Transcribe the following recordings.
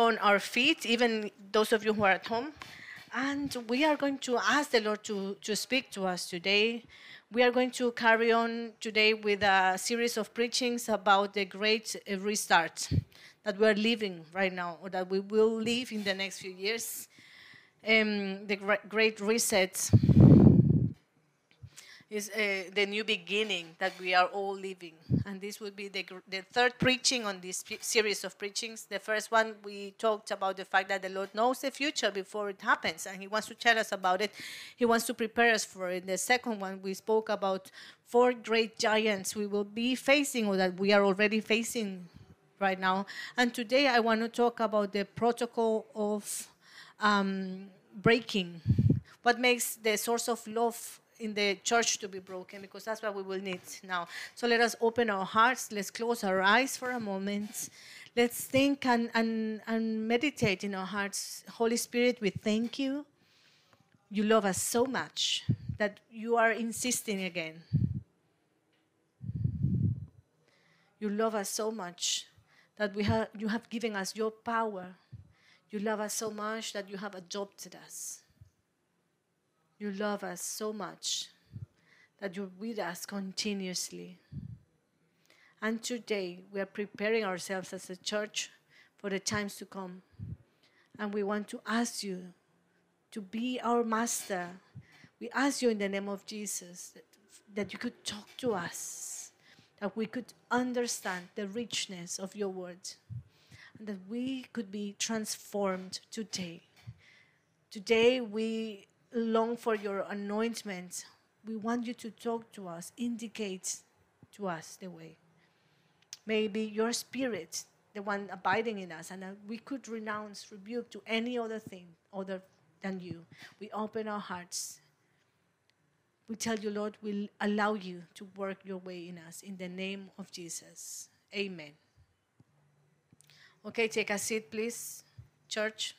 on our feet, even those of you who are at home. And we are going to ask the Lord to, to speak to us today. We are going to carry on today with a series of preachings about the great restart that we are living right now, or that we will live in the next few years. Um, the great reset is uh, the new beginning that we are all living. And this will be the, the third preaching on this series of preachings. The first one, we talked about the fact that the Lord knows the future before it happens, and He wants to tell us about it. He wants to prepare us for it. The second one, we spoke about four great giants we will be facing, or that we are already facing right now. And today, I want to talk about the protocol of um, breaking. What makes the source of love in the church to be broken because that's what we will need now. So let us open our hearts. Let's close our eyes for a moment. Let's think and, and, and meditate in our hearts. Holy Spirit, we thank you. You love us so much that you are insisting again. You love us so much that we have, you have given us your power. You love us so much that you have adopted us. You love us so much that you're with us continuously. And today we are preparing ourselves as a church for the times to come. And we want to ask you to be our master. We ask you in the name of Jesus that, that you could talk to us, that we could understand the richness of your word, and that we could be transformed today. Today we long for your anointment. We want you to talk to us, indicate to us the way. Maybe your spirit, the one abiding in us, and uh, we could renounce, rebuke to any other thing other than you. We open our hearts. We tell you, Lord, we'll allow you to work your way in us. In the name of Jesus. Amen. Okay, take a seat, please, church.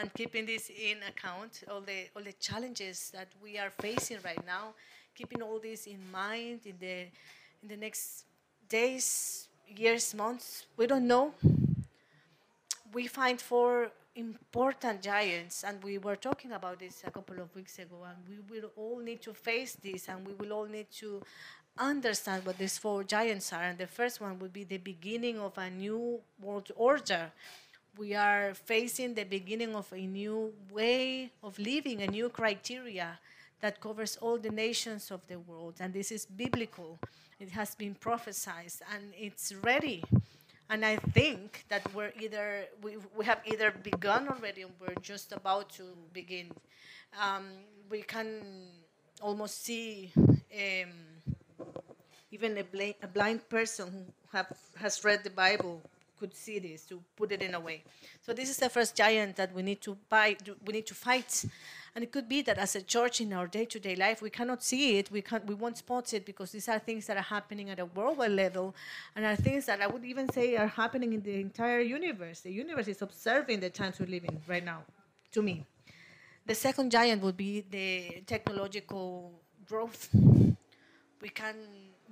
And keeping this in account, all the all the challenges that we are facing right now, keeping all this in mind in the in the next days, years, months, we don't know. We find four important giants, and we were talking about this a couple of weeks ago, and we will all need to face this, and we will all need to understand what these four giants are. And the first one will be the beginning of a new world order we are facing the beginning of a new way of living, a new criteria that covers all the nations of the world. And this is biblical. It has been prophesied and it's ready. And I think that we're either, we, we have either begun already or we're just about to begin. Um, we can almost see um, even a, bl- a blind person who have, has read the Bible could see this, to put it in a way. So this is the first giant that we need to buy, we need to fight. And it could be that as a church in our day-to-day life, we cannot see it, we can't, we won't spot it because these are things that are happening at a worldwide level, and are things that I would even say are happening in the entire universe. The universe is observing the times we live in right now. To me, the second giant would be the technological growth. We can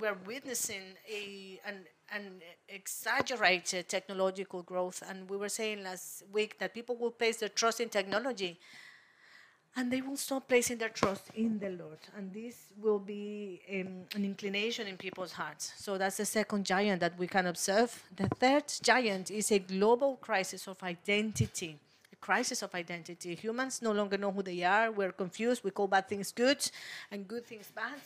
we're witnessing a an an exaggerated technological growth. And we were saying last week that people will place their trust in technology and they will stop placing their trust in the Lord. And this will be um, an inclination in people's hearts. So that's the second giant that we can observe. The third giant is a global crisis of identity. A crisis of identity. Humans no longer know who they are. We're confused. We call bad things good and good things bad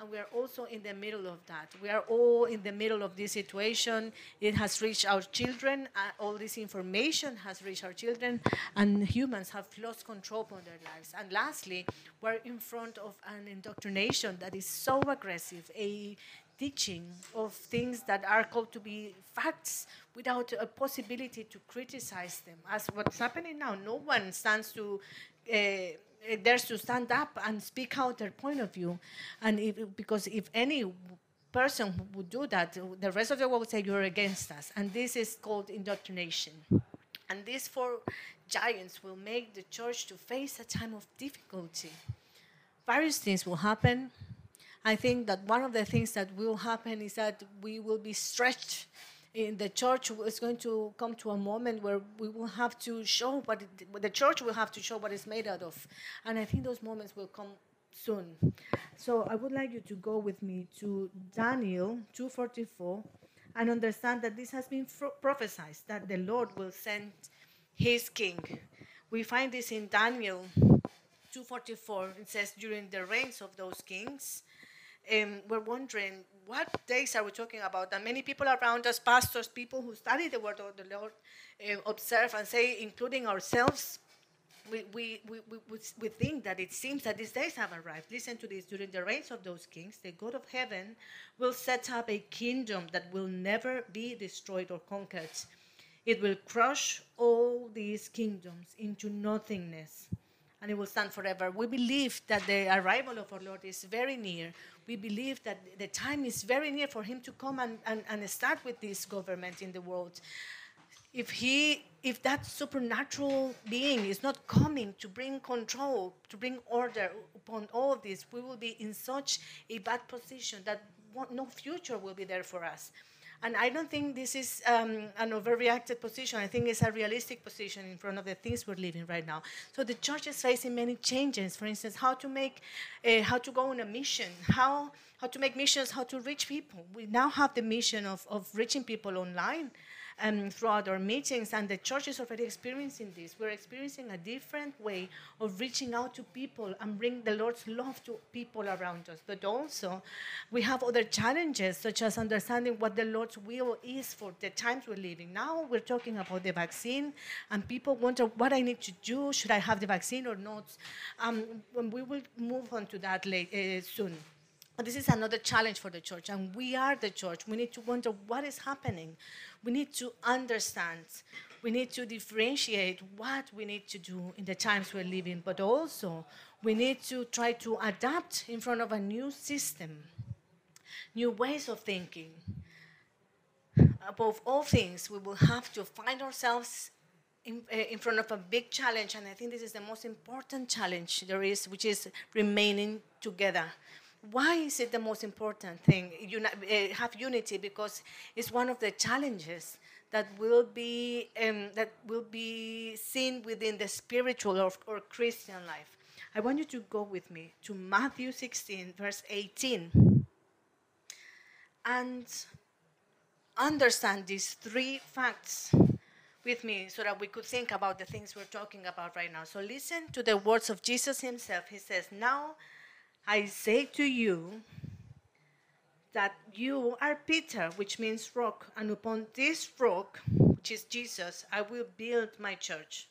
and we are also in the middle of that. We are all in the middle of this situation. It has reached our children. Uh, all this information has reached our children, and humans have lost control of their lives. And lastly, we're in front of an indoctrination that is so aggressive, a teaching of things that are called to be facts without a possibility to criticize them. As what's happening now, no one stands to. Uh, There's to stand up and speak out their point of view. And if, because if any person would do that, the rest of the world would say you're against us. And this is called indoctrination. And these four giants will make the church to face a time of difficulty. Various things will happen, I think that one of the things that will happen is that we will be stretched in the church is going to come to a moment where we will have to show what it, the church will have to show what it's made out of. And i think those moments will come soon. So i would like you to go with me to daniel 244 and understand that this has been prophesied that the lord will send his king. We find this in daniel 244 it says during the reigns of those kings um, we're wondering what days are we talking about? And many people around us, pastors, people who study the word of the Lord, uh, observe and say, including ourselves, we, we, we, we, we think that it seems that these days have arrived. Listen to this. During the reigns of those kings, the God of heaven will set up a kingdom that will never be destroyed or conquered. It will crush all these kingdoms into nothingness and it will stand forever. We believe that the arrival of our Lord is very near. We believe that the time is very near for him to come and, and, and start with this government in the world. If he if that supernatural being is not coming to bring control, to bring order upon all this, we will be in such a bad position that no future will be there for us. And I don't think this is um, an overreacted position. I think it's a realistic position in front of the things we're living right now. So the church is facing many changes. For instance, how to make, uh, how to go on a mission, how how to make missions, how to reach people. We now have the mission of, of reaching people online um, throughout our meetings, and the church is already experiencing this. We're experiencing a different way of reaching out to people and bring the Lord's love to people around us. But also, we have other challenges, such as understanding what the Lord's will is for the times we're living. Now we're talking about the vaccine, and people wonder what I need to do. Should I have the vaccine or not? Um, we will move on to that late, uh, soon. This is another challenge for the church, and we are the church. We need to wonder what is happening. We need to understand. We need to differentiate what we need to do in the times we're living, but also we need to try to adapt in front of a new system, new ways of thinking. Above all things, we will have to find ourselves in, uh, in, front of a big challenge, and I think this is the most important challenge there is, which is remaining together why is it the most important thing? Uni- uh, have unity because it's one of the challenges that will be um, that will be seen within the spiritual or, or Christian life. I want you to go with me to Matthew 16, verse 18, and understand these three facts with me so that we could think about the things we're talking about right now. So listen to the words of Jesus himself. He says, Now I say to you that you are Peter, which means rock, and upon this rock, which is Jesus, I will build my church.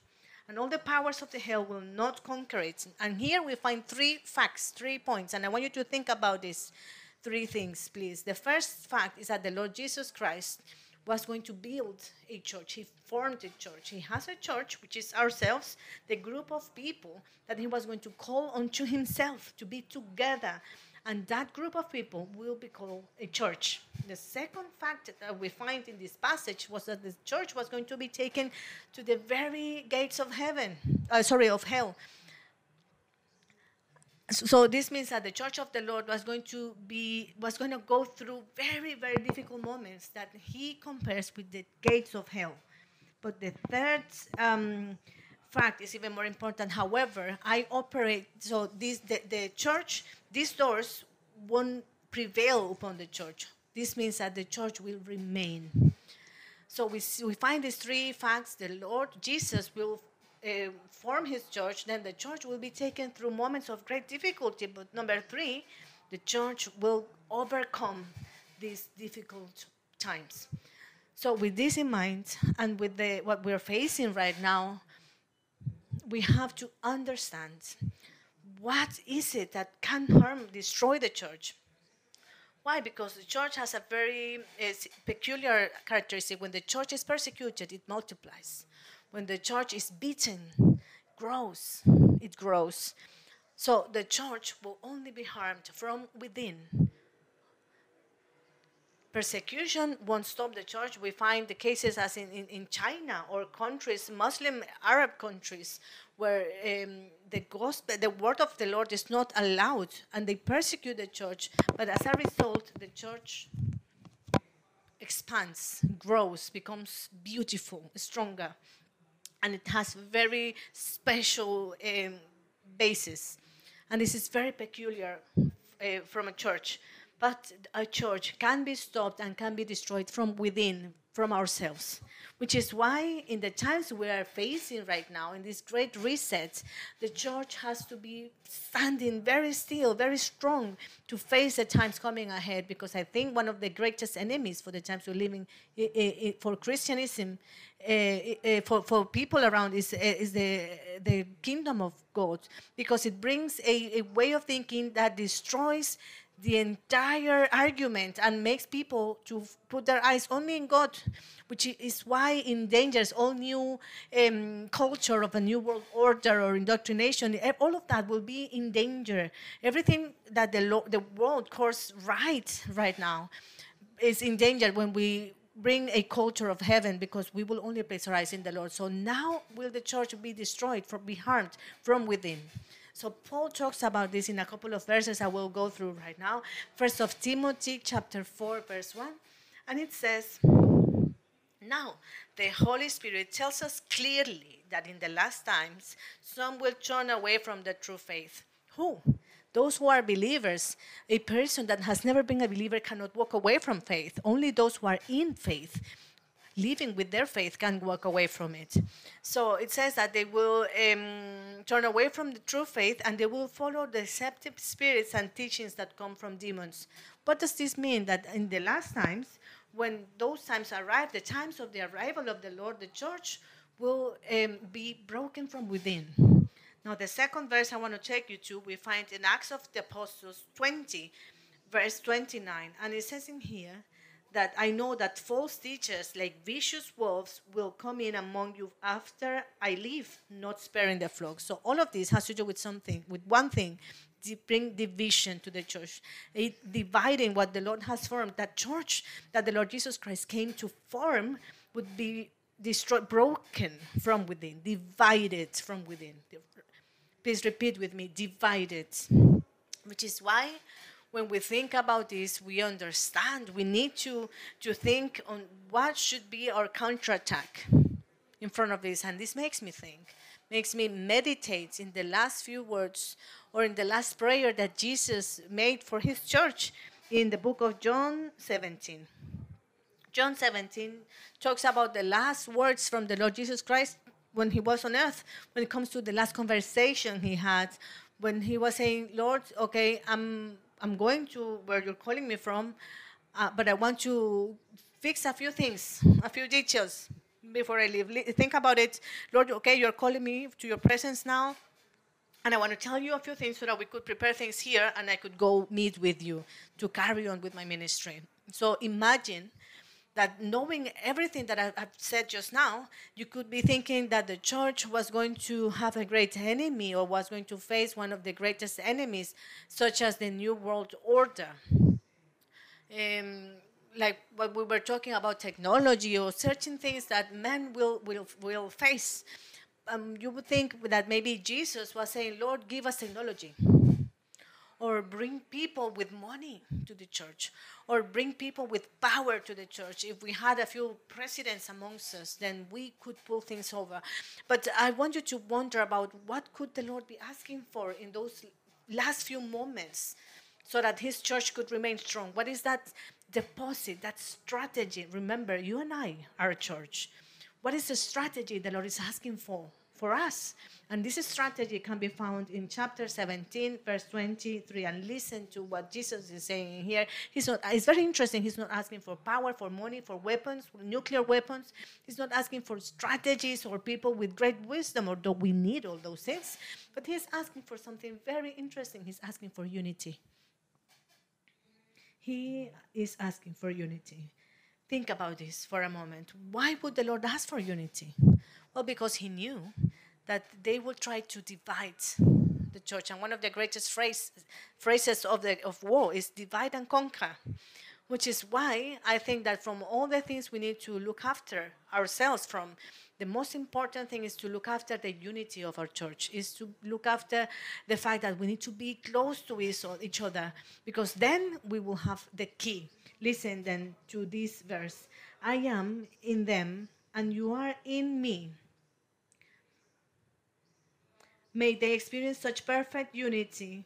And all the powers of the hell will not conquer it. And here we find three facts, three points. And I want you to think about these three things, please. The first fact is that the Lord Jesus Christ was going to build a church. He formed a church. He has a church, which is ourselves, the group of people that he was going to call unto himself to be together. And that group of people will be called a church. The second fact that we find in this passage was that the church was going to be taken to the very gates of heaven, uh, sorry, of hell so this means that the church of the lord was going to be was going to go through very very difficult moments that he compares with the gates of hell. But the third um, fact is even more important. However i operate so this the, the church these doors won't prevail upon the church. This means that the church will remain. So we, we find these three facts. The lord jesus will uh, form his church, then the church will be taken through moments of great difficulty. But number three, the church will overcome these difficult times. So, with this in mind, and with the, what we're facing right now, we have to understand what is it that can harm, destroy the church. Why? Because the church has a very peculiar characteristic. When the church is persecuted, it multiplies when the church is beaten, grows, it grows. So the church will only be harmed from within. persecution won't stop the church. We find the cases as in, in, in China or countries, Muslim Arab countries, where um, the gospel, the word of the Lord is not allowed, and they persecute the church. But as a result, the church expands, grows, becomes beautiful, stronger, and it has very special um, basis. And this is very peculiar uh, from a church. But a church can be stopped and can be destroyed from within, from ourselves. Which is why, in the times we are facing right now, in this great reset, the church has to be standing very still, very strong to face the times coming ahead. Because I think one of the greatest enemies for the times we're living for Christianism, uh, for, for people around, is, is the, the kingdom of God. Because it brings a, a way of thinking that destroys the entire argument and makes people to put their eyes only in God, which is why endangers all new um, culture of a new world order or indoctrination. All of that will be in danger. Everything that the, lo- the world calls right right now is in danger when we bring a culture of heaven because we will only place our eyes in the Lord. So now will the church be destroyed, for be harmed from within. So Paul talks about this in a couple of verses I will go through right now. First of Timothy chapter 4 verse 1. And it says, now the Holy Spirit tells us clearly that in the last times some will turn away from the true faith. Who? Those who are believers. A person that has never been a believer cannot walk away from faith. Only those who are in faith living with their faith can walk away from it. So it says that they will um, turn away from the true faith and they will follow deceptive spirits and teachings that come from demons. What does this mean? That in the last times, when those times arrive, the times of the arrival of the Lord, the church will um, be broken from within. Now, the second verse I want to take you to, we find in Acts of the Apostles 20, verse 29. And it says in here, that I know that false teachers like vicious wolves will come in among you after I leave, not sparing the flock. So all of this has to do with something, with one thing, to bring division to the church, it, dividing what the Lord has formed. That church that the Lord Jesus Christ came to form would be destroyed, broken from within, divided from within. Please repeat with me, divided. Which is why when we think about this, we understand we need to, to think on what should be our counterattack in front of this. And this makes me think, makes me meditate in the last few words or in the last prayer that Jesus made for his church in the book of John 17. John 17 talks about the last words from the Lord Jesus Christ when he was on earth, when it comes to the last conversation he had, when he was saying, Lord, okay, I'm I'm going to where you're calling me from, uh, but I want to fix a few things, a few details before I leave. Think about it, Lord. Okay, you're calling me to your presence now, and I want to tell you a few things so that we could prepare things here, and I could go meet with you to carry on with my ministry. So imagine that knowing everything that I've said just now, you could be thinking that the church was going to have a great enemy or was going to face one of the greatest enemies, such as the New World Order. Um, like what we were talking about technology or certain things that men will, will, will face. Um, you would think that maybe Jesus was saying, Lord, give us technology or bring people with money to the church or bring people with power to the church. If we had a few presidents amongst us, then we could pull things over. But I want you to wonder about what could the Lord be asking for in those last few moments so that his church could remain strong. What is that deposit, that strategy? Remember, you and I are a church. What is the strategy the Lord is asking for? For us. And this strategy can be found in chapter 17, verse 23. And listen to what Jesus is saying here. He's not, it's very interesting. He's not asking for power, for money, for weapons, for nuclear weapons. He's not asking for strategies or people with great wisdom, although we need all those things. But he's asking for something very interesting. He's asking for unity. He is asking for unity. Think about this for a moment. Why would the Lord ask for unity? Well, because he knew that they will try to divide the church. And one of the greatest phrase, phrases of, the, of war is divide and conquer. which is why I think that from all the things we need to look after ourselves from, the most important thing is to look after the unity of our church, is to look after the fact that we need to be close to each other, because then we will have the key. Listen then to this verse I am in them, and you are in me. May they experience such perfect unity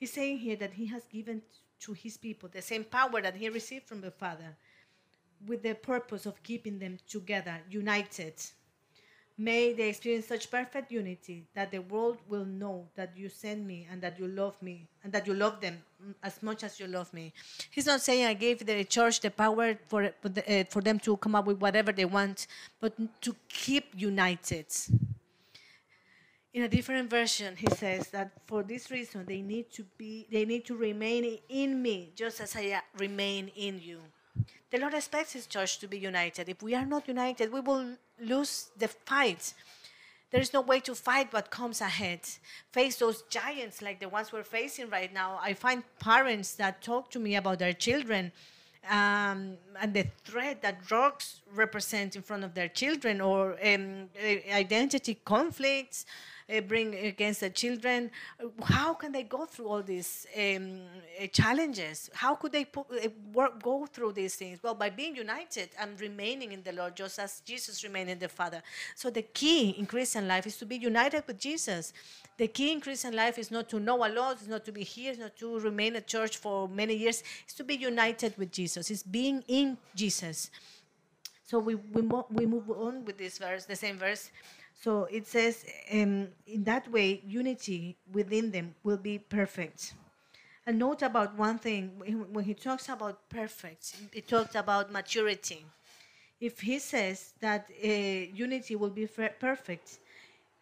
He's saying here that he has given to his people the same power that he received from the Father with the purpose of keeping them together, united. May they experience such perfect unity that the world will know that you sent me and that you love me and that you love them as much as you love me. He's not saying I gave the church the power for, for, uh, for them to come up with whatever they want, but to keep united. In a different version, he says that for this reason they need to be they need to remain in me, just as I remain in you. The Lord expects His church to be united. If we are not united, we will lose the fight. There is no way to fight what comes ahead. Face those giants like the ones we're facing right now. I find parents that talk to me about their children um, and the threat that drugs represent in front of their children or um, identity conflicts uh, bring against the children. How can they go through all these um, uh, challenges? How could they put, uh, work, go through these things? Well, by being united and remaining in the Lord, just as Jesus remained in the Father. So the key in Christian life is to be united with Jesus. The key in Christian life is not to know a lot, it's not to be here, not to remain at church for many years. It's to be united with Jesus. It's being in Jesus. So we, we, we move on with this verse, the same verse. So it says, um, in that way, unity within them will be perfect. And note about one thing when he talks about perfect, he talks about maturity. If he says that uh, unity will be perfect,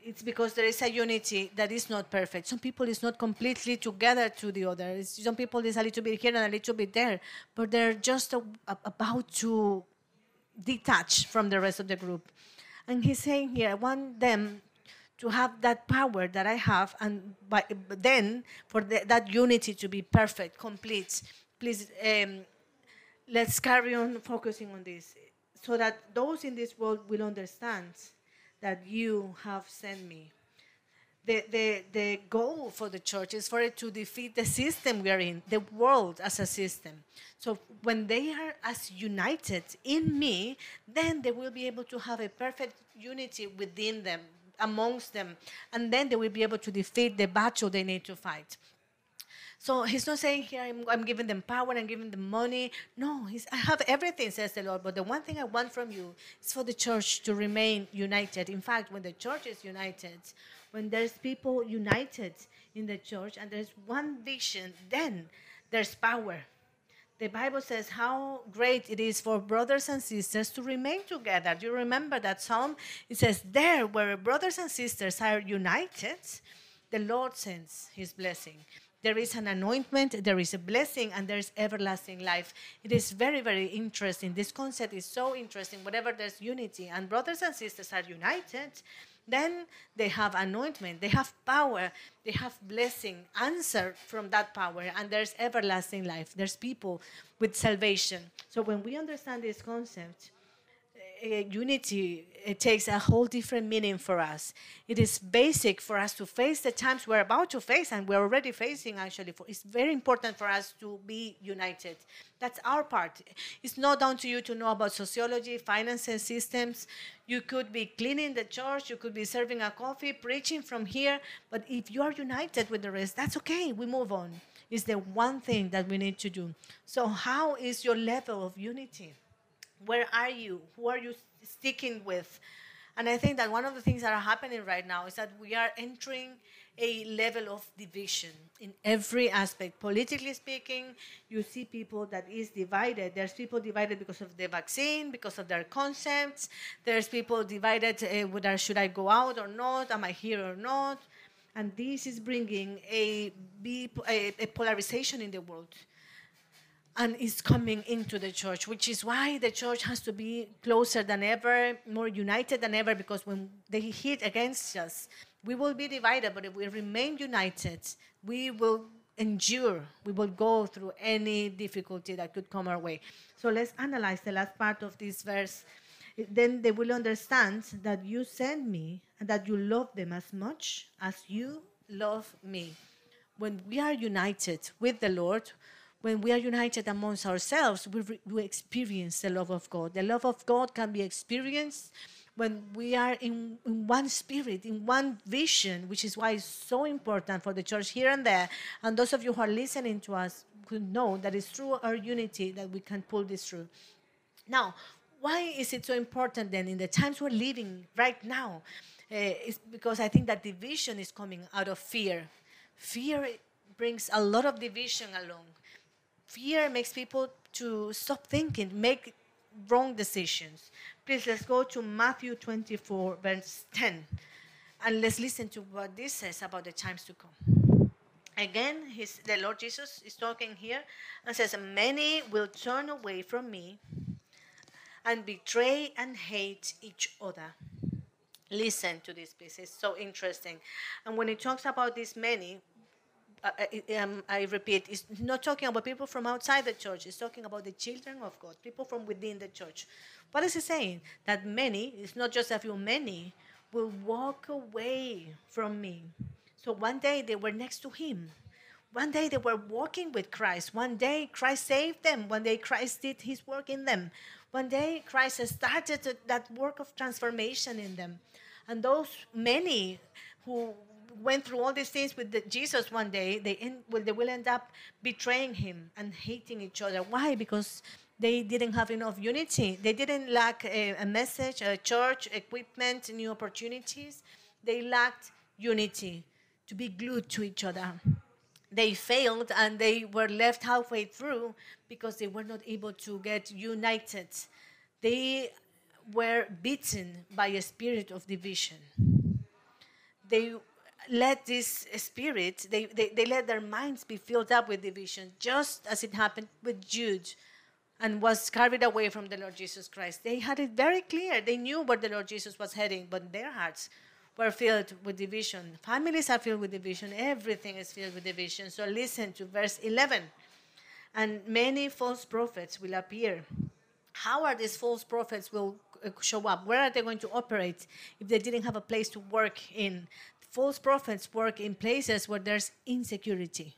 it's because there is a unity that is not perfect. Some people is not completely together to the other. Some people is a little bit here and a little bit there, but they're just a, a, about to detach from the rest of the group. And he's saying here, I want them to have that power that I have, and by, then for the, that unity to be perfect, complete. Please, um, let's carry on focusing on this so that those in this world will understand that you have sent me. The, the, the goal for the church is for it to defeat the system we are in, the world as a system. So when they are as united in me, then they will be able to have a perfect unity within them, amongst them, and then they will be able to defeat the battle they need to fight. So he's not saying here, I'm, I'm giving them power, I'm giving them money. No, he's, I have everything, says the Lord. But the one thing I want from you is for the church to remain united. In fact, when the church is united, when there's people united in the church and there's one vision, then there's power. The Bible says how great it is for brothers and sisters to remain together. Do you remember that psalm? It says, There where brothers and sisters are united, the Lord sends his blessing. There is an anointment, there is a blessing, and there is everlasting life. It is very, very interesting. This concept is so interesting. Whatever there's unity and brothers and sisters are united, then they have anointment, they have power, they have blessing, answer from that power, and there's everlasting life. There's people with salvation. So when we understand this concept, unity it takes a whole different meaning for us. It is basic for us to face the times we're about to face, and we're already facing actually. For, it's very important for us to be united. That's our part. It's not down to you to know about sociology, finance, and systems. You could be cleaning the church, you could be serving a coffee, preaching from here, but if you are united with the rest, that's okay. We move on. It's the one thing that we need to do. So, how is your level of unity? Where are you? Who are you sticking with? And I think that one of the things that are happening right now is that we are entering a level of division in every aspect. Politically speaking, you see people that is divided. There's people divided because of the vaccine, because of their concepts. There's people divided uh, whether should I go out or not, am I here or not. And this is bringing a, a, a polarization in the world and is coming into the church, which is why the church has to be closer than ever, more united than ever, because when they hit against us, we will be divided, but if we remain united, we will endure. We will go through any difficulty that could come our way. So let's analyze the last part of this verse. Then they will understand that you sent me and that you love them as much as you love me. When we are united with the Lord, when we are united amongst ourselves, we, re- we experience the love of God. The love of God can be experienced when we are in, in one spirit, in one vision, which is why it's so important for the church here and there. And those of you who are listening to us could know that it's through our unity that we can pull this through. Now, why is it so important then in the times we're living right now? Uh, it's because I think that division is coming out of fear. Fear brings a lot of division along. Fear makes people to stop thinking, make wrong decisions. Please let's go to Matthew 24, verse 10, and let's listen to what this says about the times to come. Again, his, the Lord Jesus is talking here and says, Many will turn away from me and betray and hate each other. Listen to this piece, it's so interesting. And when he talks about these many, um, I repeat, it's not talking about people from outside the church, it's talking about the children of God, people from within the church. What is he saying? That many, it's not just a few, many will walk away from me. So one day they were next to him. One day they were walking with Christ. One day Christ saved them. One day Christ did his work in them. One day Christ has started that work of transformation in them. And those many who went through all these things with the, Jesus one day, they, end, well, they will end up betraying him and hating each other. Why? Because they didn't have enough unity. They didn't lack a, a message, a church, equipment, new opportunities. They lacked unity to be glued to each other. They failed and they were left halfway through because they were not able to get united. They were beaten by a spirit of division. They let this spirit, they, they, they let their minds be filled up with division, just as it happened with Jude and was carried away from the Lord Jesus Christ. They had it very clear. They knew where the Lord Jesus was heading, but their hearts were filled with division. Families are filled with division. Everything is filled with division. So listen to verse 11. And many false prophets will appear. How are these false prophets will uh, show up? Where are they going to operate if they didn't have a place to work in? False prophets work in places where there's insecurity.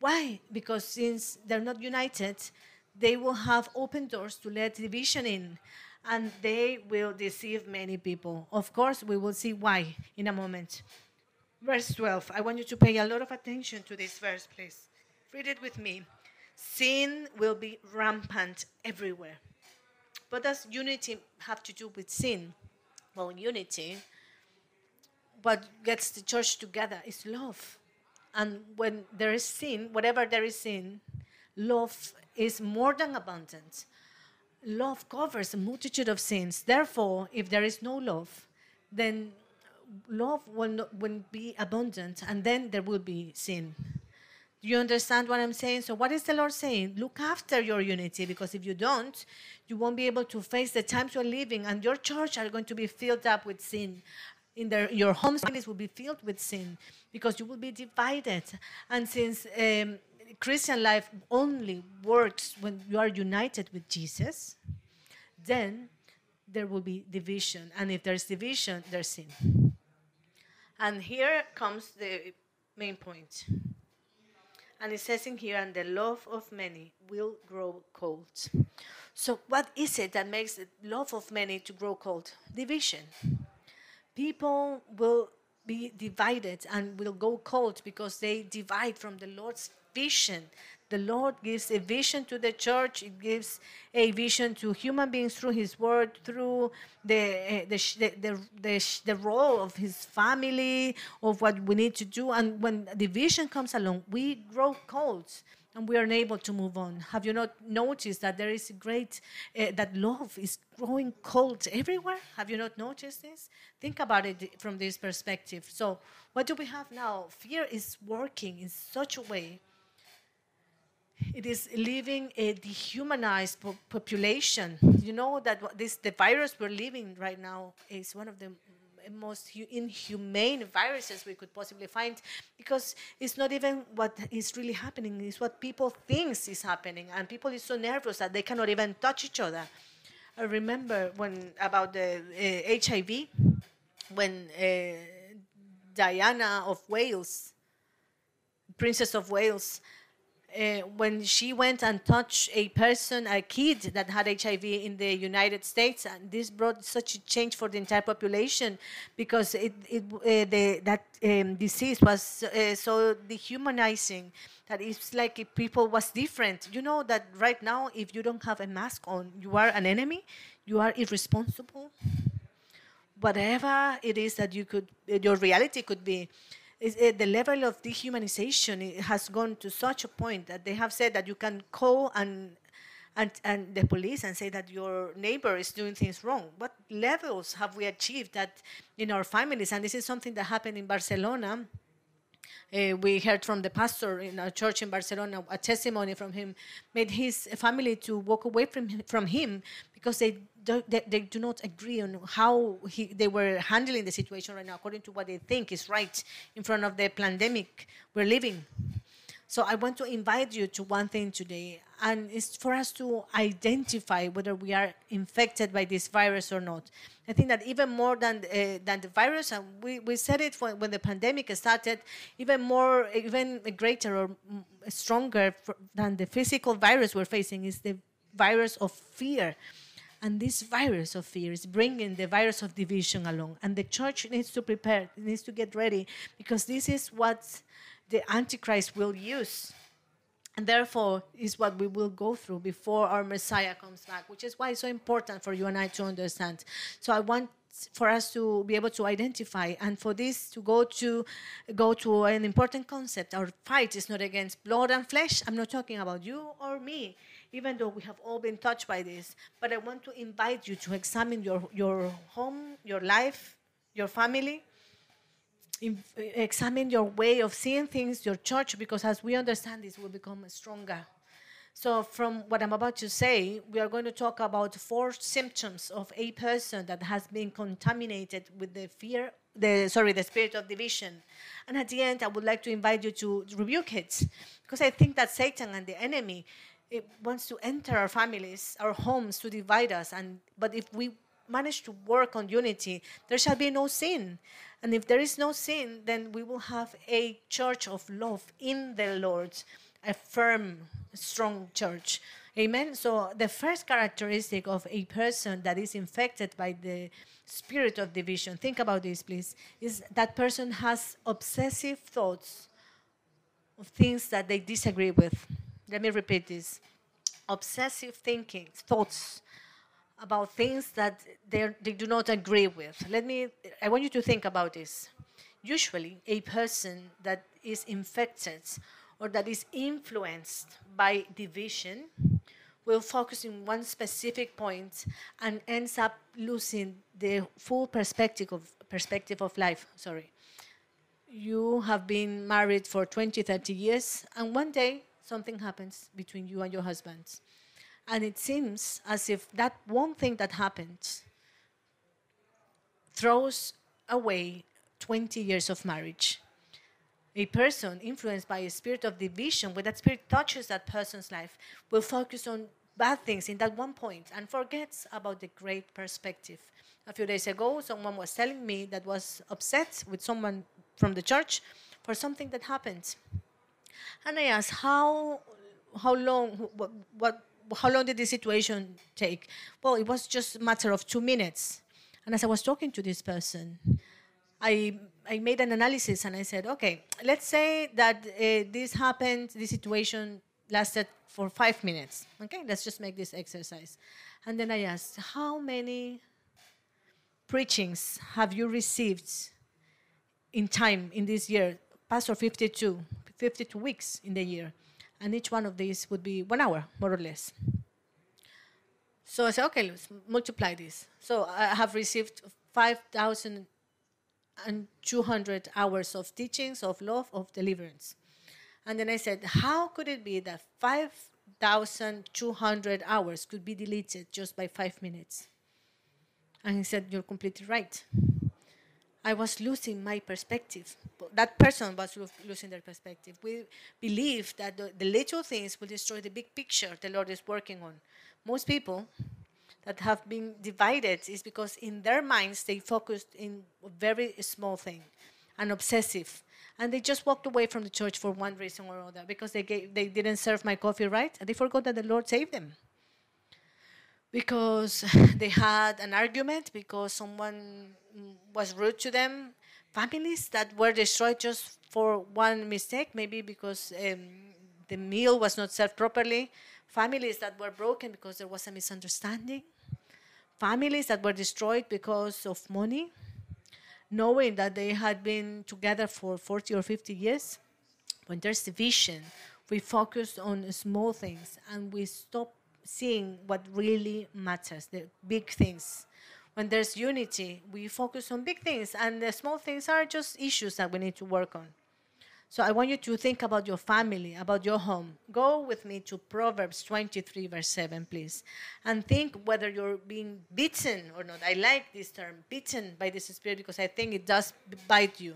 Why? Because since they're not united, they will have open doors to let division in and they will deceive many people. Of course, we will see why in a moment. Verse 12. I want you to pay a lot of attention to this verse, please. Read it with me. Sin will be rampant everywhere. What does unity have to do with sin? Well, unity, what gets the church together is love. And when there is sin, whatever there is sin, love is more than abundant. Love covers a multitude of sins. Therefore, if there is no love, then love will not will be abundant, and then there will be sin. Do you understand what I'm saying? So, what is the Lord saying? Look after your unity, because if you don't, you won't be able to face the times you're living, and your church are going to be filled up with sin. In their, your homes will be filled with sin because you will be divided. And since um, Christian life only works when you are united with Jesus, then there will be division. And if there's division, there's sin. And here comes the main point. And it says in here, and the love of many will grow cold. So, what is it that makes the love of many to grow cold? Division. People will be divided and will go cold because they divide from the Lord's vision. The Lord gives a vision to the church. It gives a vision to human beings through His Word, through the, eh, the, the, the, the, role of His family, of what we need to do. And when the vision comes along, we grow cold and we are unable to move on. Have you not noticed that there is a great, uh, that love is growing cold everywhere? Have you not noticed this? Think about it from this perspective. So, what do we have now? Fear is working in such a way it is leaving a dehumanized po population. You know that this the virus we're living right now is one of the most inhumane viruses we could possibly find because it's not even what is really happening it's what people thinks is happening and people is so nervous that they cannot even touch each other. I remember when about the uh, hiv when uh, diana of wales princess of wales uh, when she went and touched a person, a kid that had HIV in the United States, and this brought such a change for the entire population because it, it uh, the, that um, disease was uh, so dehumanizing that it's like if people was different. You know that right now, if you don't have a mask on, you are an enemy, you are irresponsible. Whatever it is that you could, your reality could be the level of dehumanization has gone to such a point that they have said that you can call and and, and the police and say that your neighbor is doing things wrong. What levels have we achieved that in our families? And this is something that happened in Barcelona. Uh, we heard from the pastor in a church in Barcelona a testimony from him, made his family to walk away from him, from him because they they, they, do not agree on how he, they were handling the situation right now, according to what they think is right in front of the pandemic we're living. So I want to invite you to one thing today, and it's for us to identify whether we are infected by this virus or not. I think that even more than uh, than the virus, and we, we said it when, when the pandemic started, even more, even greater or stronger than the physical virus we're facing is the virus of fear and this virus of fear is bringing the virus of division along. And the church needs to prepare, it needs to get ready, because this is what the Antichrist will use. And therefore, is what we will go through before our Messiah comes back, which is why it's so important for you and I to understand. So I want for us to be able to identify and for this to go to go to an important concept our fight is not against blood and flesh i'm not talking about you or me even though we have all been touched by this. But I want to invite you to examine your, your home, your life, your family. examine your way of seeing things, your church, because as we understand this, we'll become stronger. So, from what I'm about to say, we are going to talk about four symptoms of a person that has been contaminated with the fear, the sorry, the spirit of division. And at the end, I would like to invite you to rebuke it, because I think that Satan and the enemy it wants to enter our families, our homes to divide us. And but if we manage to work on unity, there shall be no sin. And if there is no sin, then we will have a church of love in the Lord, a firm, strong church. Amen. So the first characteristic of a person that is infected by the spirit of division, think about this, please, is that person has obsessive thoughts of things that they disagree with let me repeat this obsessive thinking, thoughts about things that they do not agree with. Let me, I want you to think about this. Usually, a person that is infected or that is influenced by division will focus in one specific point and ends up losing the full perspective of perspective of life sorry you have been married for 20 30 years and one day something happens between you and your husband. And it seems as if that one thing that happened throws away 20 years of marriage. A person influenced by a spirit of division, when that spirit touches that person's life, will focus on bad things in that one point and forgets about the great perspective. A few days ago, someone was telling me that was upset with someone from the church for something that happened. And I asked, how, how long, what, what, how long did the situation take? Well, it was just a matter of two minutes. And as I was talking to this person, I, I made an analysis and I said, okay, let's say that uh, this happened, this situation lasted for five minutes. Okay, let's just make this exercise. And then I asked, how many preachings have you received in time in this year? Pastor 52. 52 weeks in the year. And each one of these would be one hour, more or less. So I said, okay, let's multiply this. So I have received 5,200 hours of teachings, of love, of deliverance. And then I said, how could it be that 5,200 hours could be deleted just by five minutes? And he said, you're completely right. I was losing my perspective. That person was lo- losing their perspective. We believe that the, the little things will destroy the big picture the Lord is working on. Most people that have been divided is because in their minds they focused in a very small thing and obsessive and they just walked away from the church for one reason or other because they gave, they didn't serve my coffee right and they forgot that the lord saved them because they had an argument because someone was rude to them. Families that were destroyed just for one mistake maybe because um, the meal was not served properly. Families that were broken because there was a misunderstanding. Families that were destroyed because of money, knowing that they had been together for 40 or 50 years. When there's division, we focus on small things and we stop seeing what really matters, the big things. When there's unity, we focus on big things, and the small things are just issues that we need to work on. So I want you to think about your family, about your home. Go with me to Proverbs 23, verse 7, please. And think whether you're being beaten or not. I like this term, beaten by this spirit, because I think it does bite you.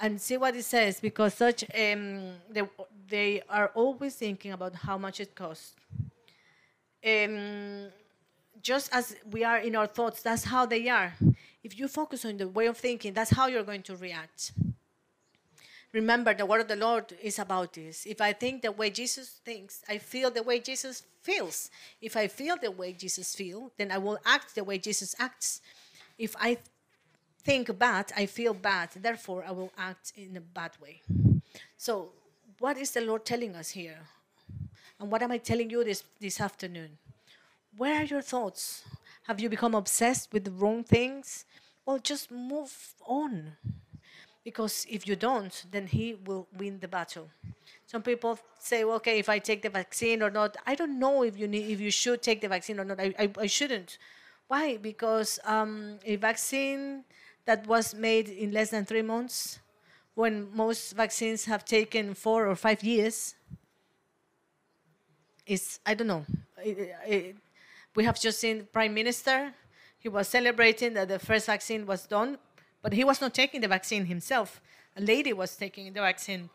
And see what it says, because such um, they, they are always thinking about how much it costs. Um, just as we are in our thoughts, that's how they are. If you focus on the way of thinking, that's how you're going to react remember the word of the Lord is about this. If I think the way Jesus thinks, I feel the way Jesus feels. If I feel the way Jesus feels, then I will act the way Jesus acts. If I think bad, I feel bad. Therefore, I will act in a bad way. So, what is the Lord telling us here? And what am I telling you this, this afternoon? Where are your thoughts? Have you become obsessed with the wrong things? Well, just move on because if you don't, then he will win the battle. Some people say, well, okay, if I take the vaccine or not, I don't know if you need, if you should take the vaccine or not. I, I, I shouldn't. Why? Because um, a vaccine that was made in less than three months, when most vaccines have taken four or five years, is I don't know. It, it, we have just seen Prime Minister. He was celebrating that the first vaccine was done but he was not taking the vaccine himself. A lady was taking the vaccine.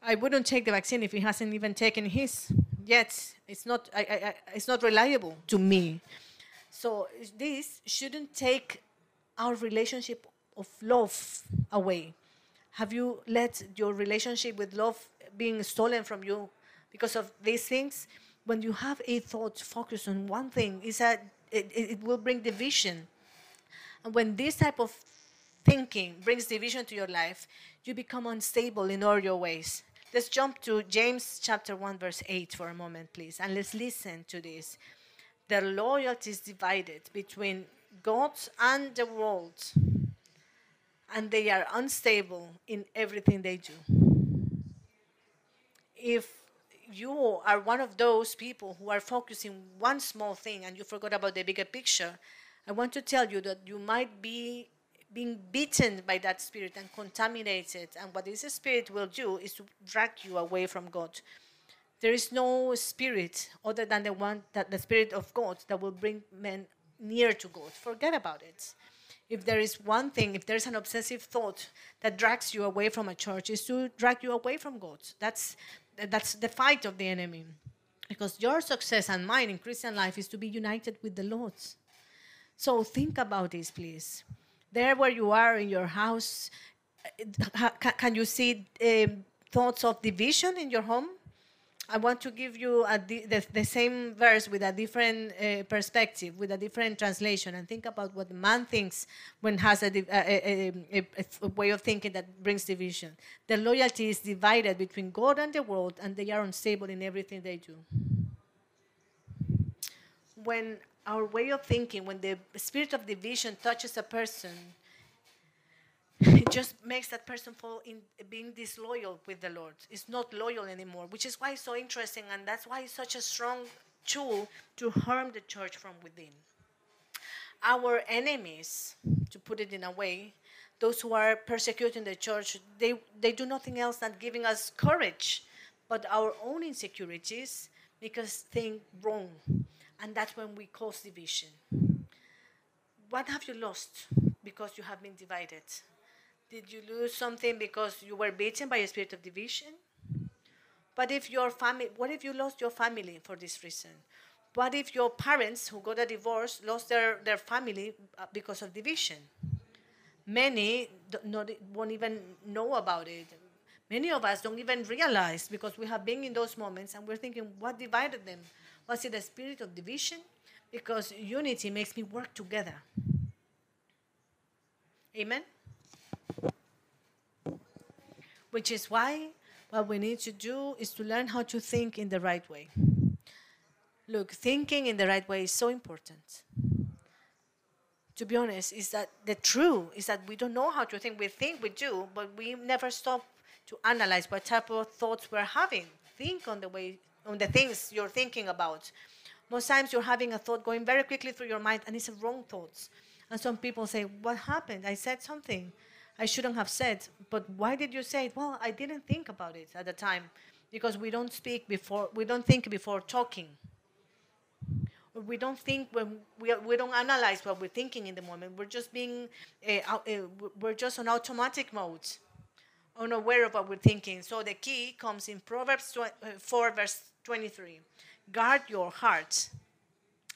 I wouldn't take the vaccine if he hasn't even taken his yet. It's not, I, I, it's not reliable to me. So this shouldn't take our relationship of love away. Have you let your relationship with love being stolen from you because of these things? When you have a thought focused on one thing, is that it, it will bring division. And when this type of thinking brings division to your life, you become unstable in all your ways. Let's jump to James chapter 1 verse 8 for a moment please and let's listen to this. Their loyalty is divided between God and the world and they are unstable in everything they do. If you are one of those people who are focusing one small thing and you forgot about the bigger picture, I want to tell you that you might be being beaten by that spirit and contaminated. And what this spirit will do is to drag you away from God. There is no spirit other than the one that the spirit of God that will bring men near to God. Forget about it. If there is one thing, if there's an obsessive thought that drags you away from a church, is to drag you away from God. That's that's the fight of the enemy. Because your success and mine in Christian life is to be united with the Lord. So think about this, please there where you are in your house, can you see um, thoughts of division in your home? I want to give you the, the, same verse with a different uh, perspective, with a different translation, and think about what man thinks when has a, a, a, a, way of thinking that brings division. The loyalty is divided between God and the world, and they are unstable in everything they do. When our way of thinking, when the spirit of division touches a person, it just makes that person fall in being disloyal with the Lord. It's not loyal anymore, which is why it's so interesting, and that's why it's such a strong tool to harm the church from within. Our enemies, to put it in a way, those who are persecuting the church, they, they do nothing else than giving us courage, but our own insecurities make us think wrong and that's when we cause division. What have you lost because you have been divided? Did you lose something because you were beaten by a spirit of division? But if your family, what if you lost your family for this reason? What if your parents who got a divorce lost their, their family uh, because of division? Many not, won't even know about it. Many of us don't even realize because we have been in those moments and we're thinking, what divided them? Was it the spirit of division? Because unity makes me work together. Amen? Which is why what we need to do is to learn how to think in the right way. Look, thinking in the right way is so important. To be honest, is that the true is that we don't know how to think. We think we do, but we never stop to analyze what type of thoughts we're having. Think on the way on the things you're thinking about. Most times you're having a thought going very quickly through your mind and it's a wrong thoughts. And some people say, What happened? I said something I shouldn't have said. But why did you say it? Well, I didn't think about it at the time. Because we don't speak before we don't think before talking. We don't think when we, we don't analyze what we're thinking in the moment. We're just being uh, uh, we're just on automatic mode unaware of what we're thinking. So the key comes in Proverbs uh, 4, verse 23. Guard your heart.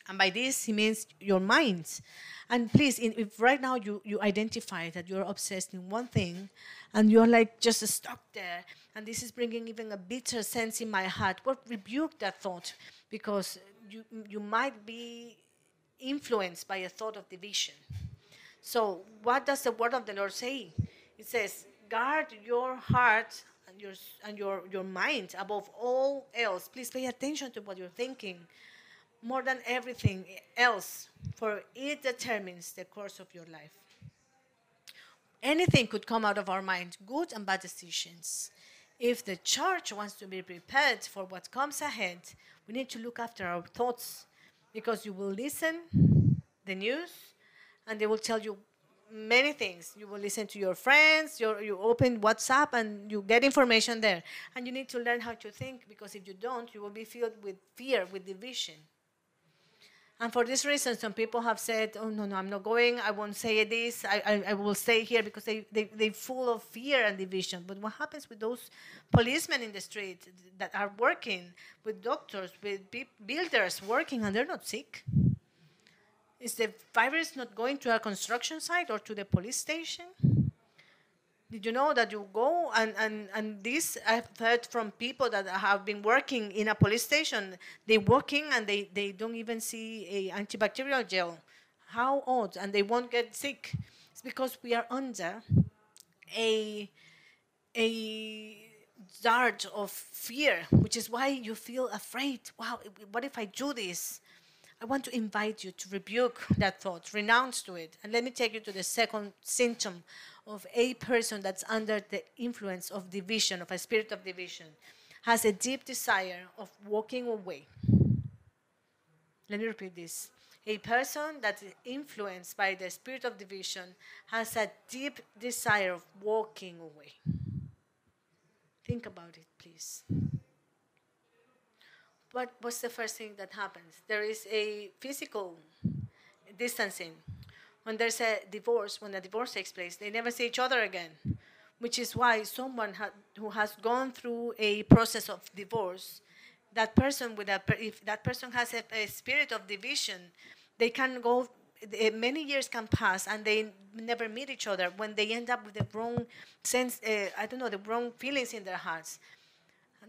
And by this, he means your mind. And please, if right now you, you identify that you're obsessed in one thing and you're like just stuck there, and this is bringing even a bitter sense in my heart, well, rebuke that thought because you, you might be influenced by a thought of division. So, what does the word of the Lord say? It says, guard your heart and your and your your mind above all else. Please pay attention to what you're thinking more than everything else, for it determines the course of your life. Anything could come out of our mind, good and bad decisions. If the church wants to be prepared for what comes ahead, we need to look after our thoughts because you will listen the news and they will tell you many things. You will listen to your friends, you you open WhatsApp, and you get information there. And you need to learn how to think because if you don't, you will be filled with fear, with division. And for this reason, some people have said, oh, no, no, I'm not going. I won't say this. I, I, I will stay here because they, they, they're full of fear and division. But what happens with those policemen in the street that are working, with doctors, with builders working, and they're not sick? Is the virus not going to a construction site or to the police station? Did you know that you go and, and, and this I've heard from people that have been working in a police station. They working and they, they don't even see a antibacterial gel. How odd, and they won't get sick. It's because we are under a a dart of fear, which is why you feel afraid. Wow, what if I do this? I want to invite you to rebuke that thought, renounce to it. And let me take you to the second symptom of a person that's under the influence of division, of a spirit of division, has a deep desire of walking away. Let me repeat this. A person that is influenced by the spirit of division has a deep desire of walking away. Think about it, please what, what's the first thing that happens? There is a physical distancing. When there's a divorce, when a divorce takes place, they never see each other again, which is why someone ha- who has gone through a process of divorce, that person with a, if that person has a, a spirit of division, they can go many years can pass and they never meet each other when they end up with the wrong sense uh, i don't know the wrong feelings in their hearts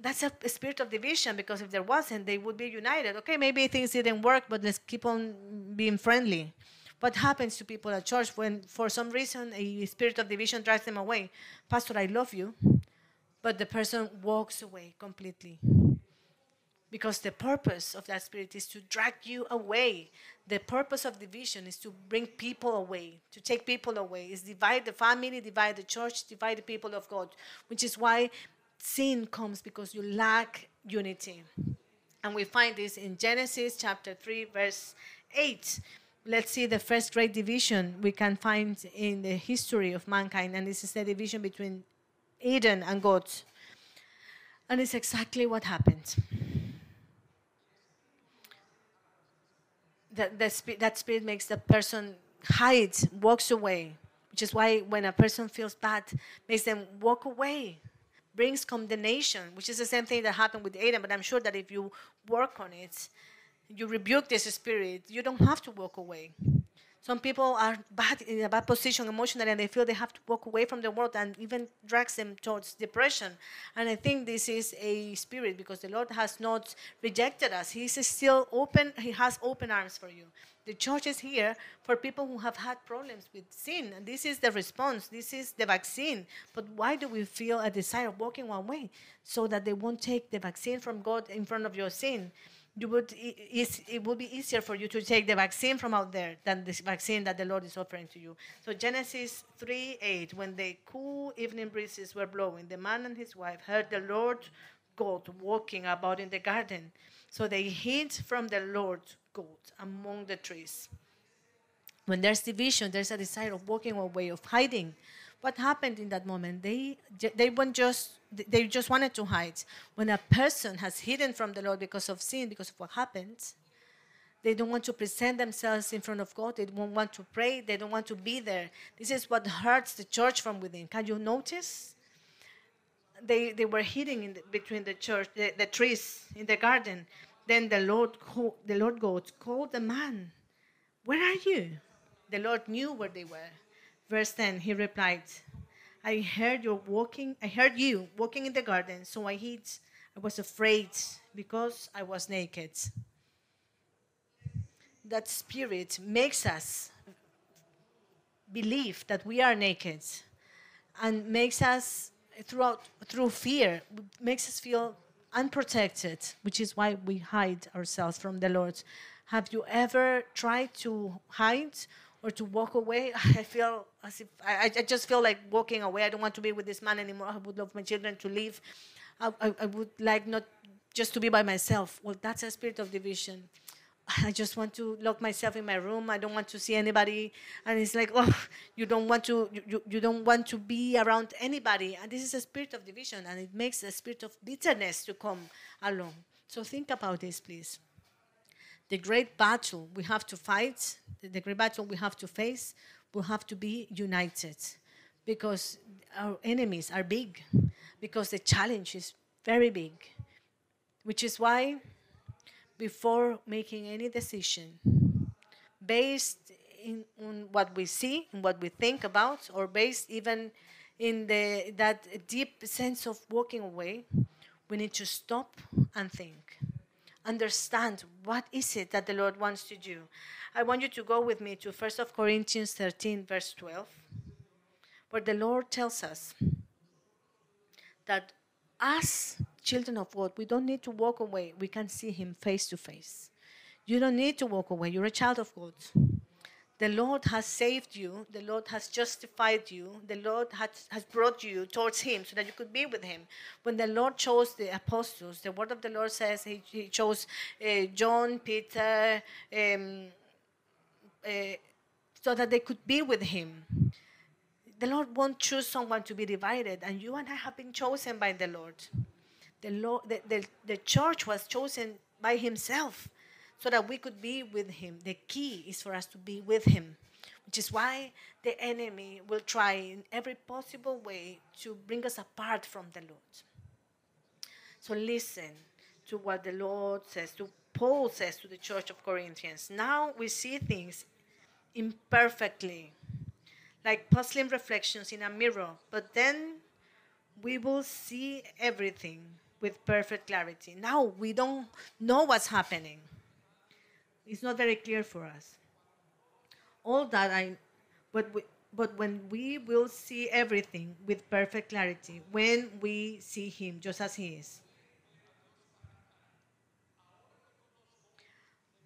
that's a, a, spirit of division because if there wasn't, they would be united. Okay, maybe things didn't work, but let's keep on being friendly. What happens to people at church when, for some reason, a spirit of division drives them away? Pastor, I love you, but the person walks away completely. Because the purpose of that spirit is to drag you away. The purpose of division is to bring people away, to take people away. Is divide the family, divide the church, divide the people of God. Which is why sin comes because you lack unity. And we find this in Genesis chapter 3, verse 8. Let's see the first great division we can find in the history of mankind. And this is the division between Eden and God. And it's exactly what happened. That, that, that spirit makes the person hide, walks away, which is why when a person feels bad, makes them walk away, brings condemnation, which is the same thing that happened with Adam. But I'm sure that if you work on it, you rebuke this spirit, you don't have to walk away. Some people are bad in a bad position emotionally and they feel they have to walk away from the world and even drags them towards depression. And I think this is a spirit because the Lord has not rejected us. He is still open, He has open arms for you. The church is here for people who have had problems with sin. And this is the response, this is the vaccine. But why do we feel a desire of walking one way? So that they won't take the vaccine from God in front of your sin you would it would be easier for you to take the vaccine from out there than this vaccine that the Lord is offering to you. So Genesis 3 8, when the cool evening breezes were blowing, the man and his wife heard the Lord God walking about in the garden. So they hid from the Lord God among the trees. When there's division, there's a desire of walking away, of hiding what happened in that moment? They, they, weren't just, they just wanted to hide. When a person has hidden from the Lord because of sin, because of what happened, they don't want to present themselves in front of God. They don't want to pray. They don't want to be there. This is what hurts the church from within. Can you notice? They, they were hiding in the, between the church, the, the trees in the garden. Then the Lord, the Lord God called the man. Where are you? The Lord knew where they were. Verse 10, he replied, I heard you walking, I heard you walking in the garden, so I hid. I was afraid because I was naked. That spirit makes us believe that we are naked and makes us throughout through fear makes us feel unprotected which is why we hide ourselves from the lord have you ever tried to hide or to walk away, I feel as if I, I just feel like walking away. I don't want to be with this man anymore. I would love my children to leave. I, I, I would like not just to be by myself. Well, that's a spirit of division. I just want to lock myself in my room. I don't want to see anybody. And it's like, oh, you don't want to you, you don't want to be around anybody. And this is a spirit of division and it makes a spirit of bitterness to come along. So think about this, please the great battle we have to fight, the great battle we have to face, we have to be united because our enemies are big, because the challenge is very big. Which is why, before making any decision, based in, on what we see and what we think about, or based even in the, that deep sense of walking away, we need to stop and think understand what is it that the Lord wants to do. I want you to go with me to 1 of Corinthians 13 verse 12 where the Lord tells us that as children of God, we don't need to walk away. We can see him face to face. You don't need to walk away. You're a child of God. The Lord has saved you. The Lord has justified you. The Lord has, has brought you towards Him so that you could be with Him. When the Lord chose the apostles, the word of the Lord says He, he chose uh, John, Peter, um, uh, so that they could be with Him. The Lord won't choose someone to be divided, and you and I have been chosen by the Lord. The, Lord, the, the, the church was chosen by Himself so that we could be with him. The key is for us to be with him, which is why the enemy will try in every possible way to bring us apart from the Lord. So listen to what the Lord says, to Paul says to the church of Corinthians. Now we see things imperfectly, like puzzling reflections in a mirror, but then we will see everything with perfect clarity. Now we don't know what's happening. It's not very clear for us. All that I, but we, but when we will see everything with perfect clarity, when we see Him just as He is.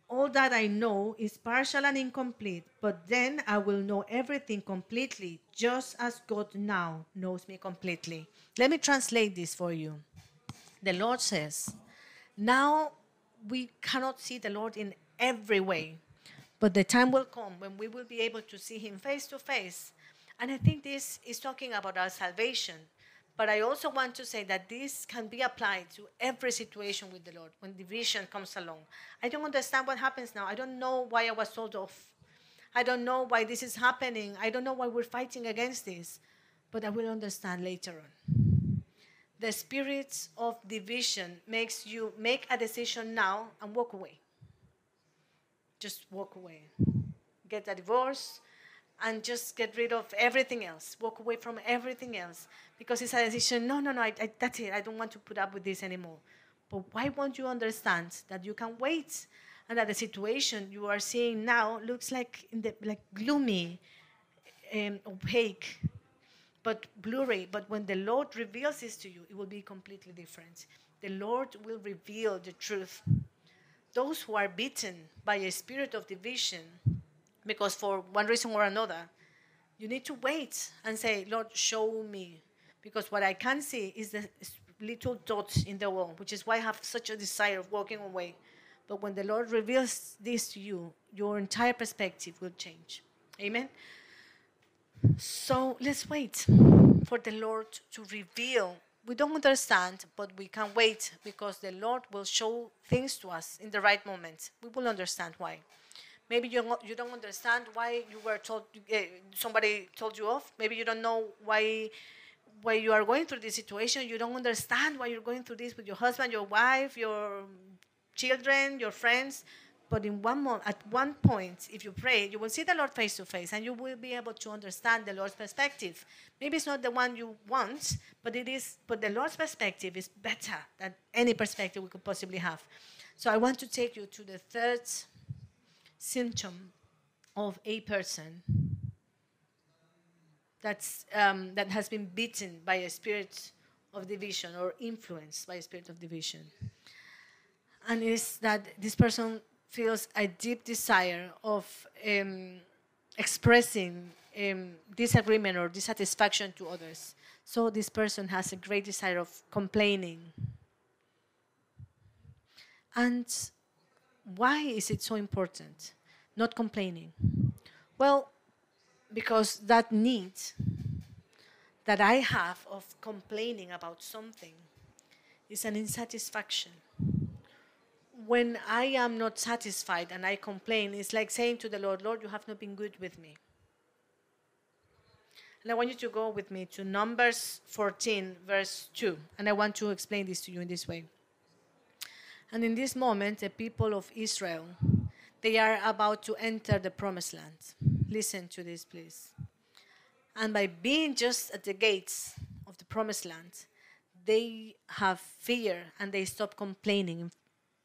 All that I know is partial and incomplete, but then I will know everything completely, just as God now knows me completely. Let me translate this for you. The Lord says, Now we cannot see the Lord in every way. But the time will come when we will be able to see Him face to face. And I think this is talking about our salvation. But I also want to say that this can be applied to every situation with the Lord when division comes along. I don't understand what happens now. I don't know why I was told off. I don't know why this is happening. I don't know why we're fighting against this. But I will understand later on. The spirit of division makes you make a decision now and walk away. Just walk away. Get a divorce and just get rid of everything else. Walk away from everything else. Because it's a decision no, no, no, I, I, that's it. I don't want to put up with this anymore. But why won't you understand that you can wait and that the situation you are seeing now looks like in the like gloomy, um, opaque, but blurry. But when the Lord reveals this to you, it will be completely different. The Lord will reveal the truth. Those who are beaten by a spirit of division, because for one reason or another, you need to wait and say, Lord, show me. Because what I can see is the little dots in the wall, which is why I have such a desire of walking away. But when the Lord reveals this to you, your entire perspective will change. Amen. So let's wait for the Lord to reveal. We don't understand, but we can wait because the Lord will show things to us in the right moment. We will understand why. Maybe you, you don't understand why you were told, uh, somebody told you off. Maybe you don't know why why you are going through this situation, you don't understand why you're going through this with your husband, your wife, your children, your friends. But in one moment, at one point, if you pray, you will see the Lord face to face, and you will be able to understand the Lord's perspective. Maybe it's not the one you want, but it is. But the Lord's perspective is better than any perspective we could possibly have. So I want to take you to the third symptom of a person that's, um, that has been beaten by a spirit of division or influenced by a spirit of division. And is that this person feels a deep desire of um, expressing um, disagreement or dissatisfaction to others. So this person has a great desire of complaining. And why is it so important? Not complaining. Well, because that need that I have of complaining about something is an insatisfaction. When I am not satisfied and I complain, it's like saying to the Lord, Lord, you have not been good with me. And I want you to go with me to Numbers 14, verse 2. And I want to explain this to you in this way. And in this moment, the people of Israel, they are about to enter the promised land. Listen to this, please. And by being just at the gates of the promised land, they have fear and they stop complaining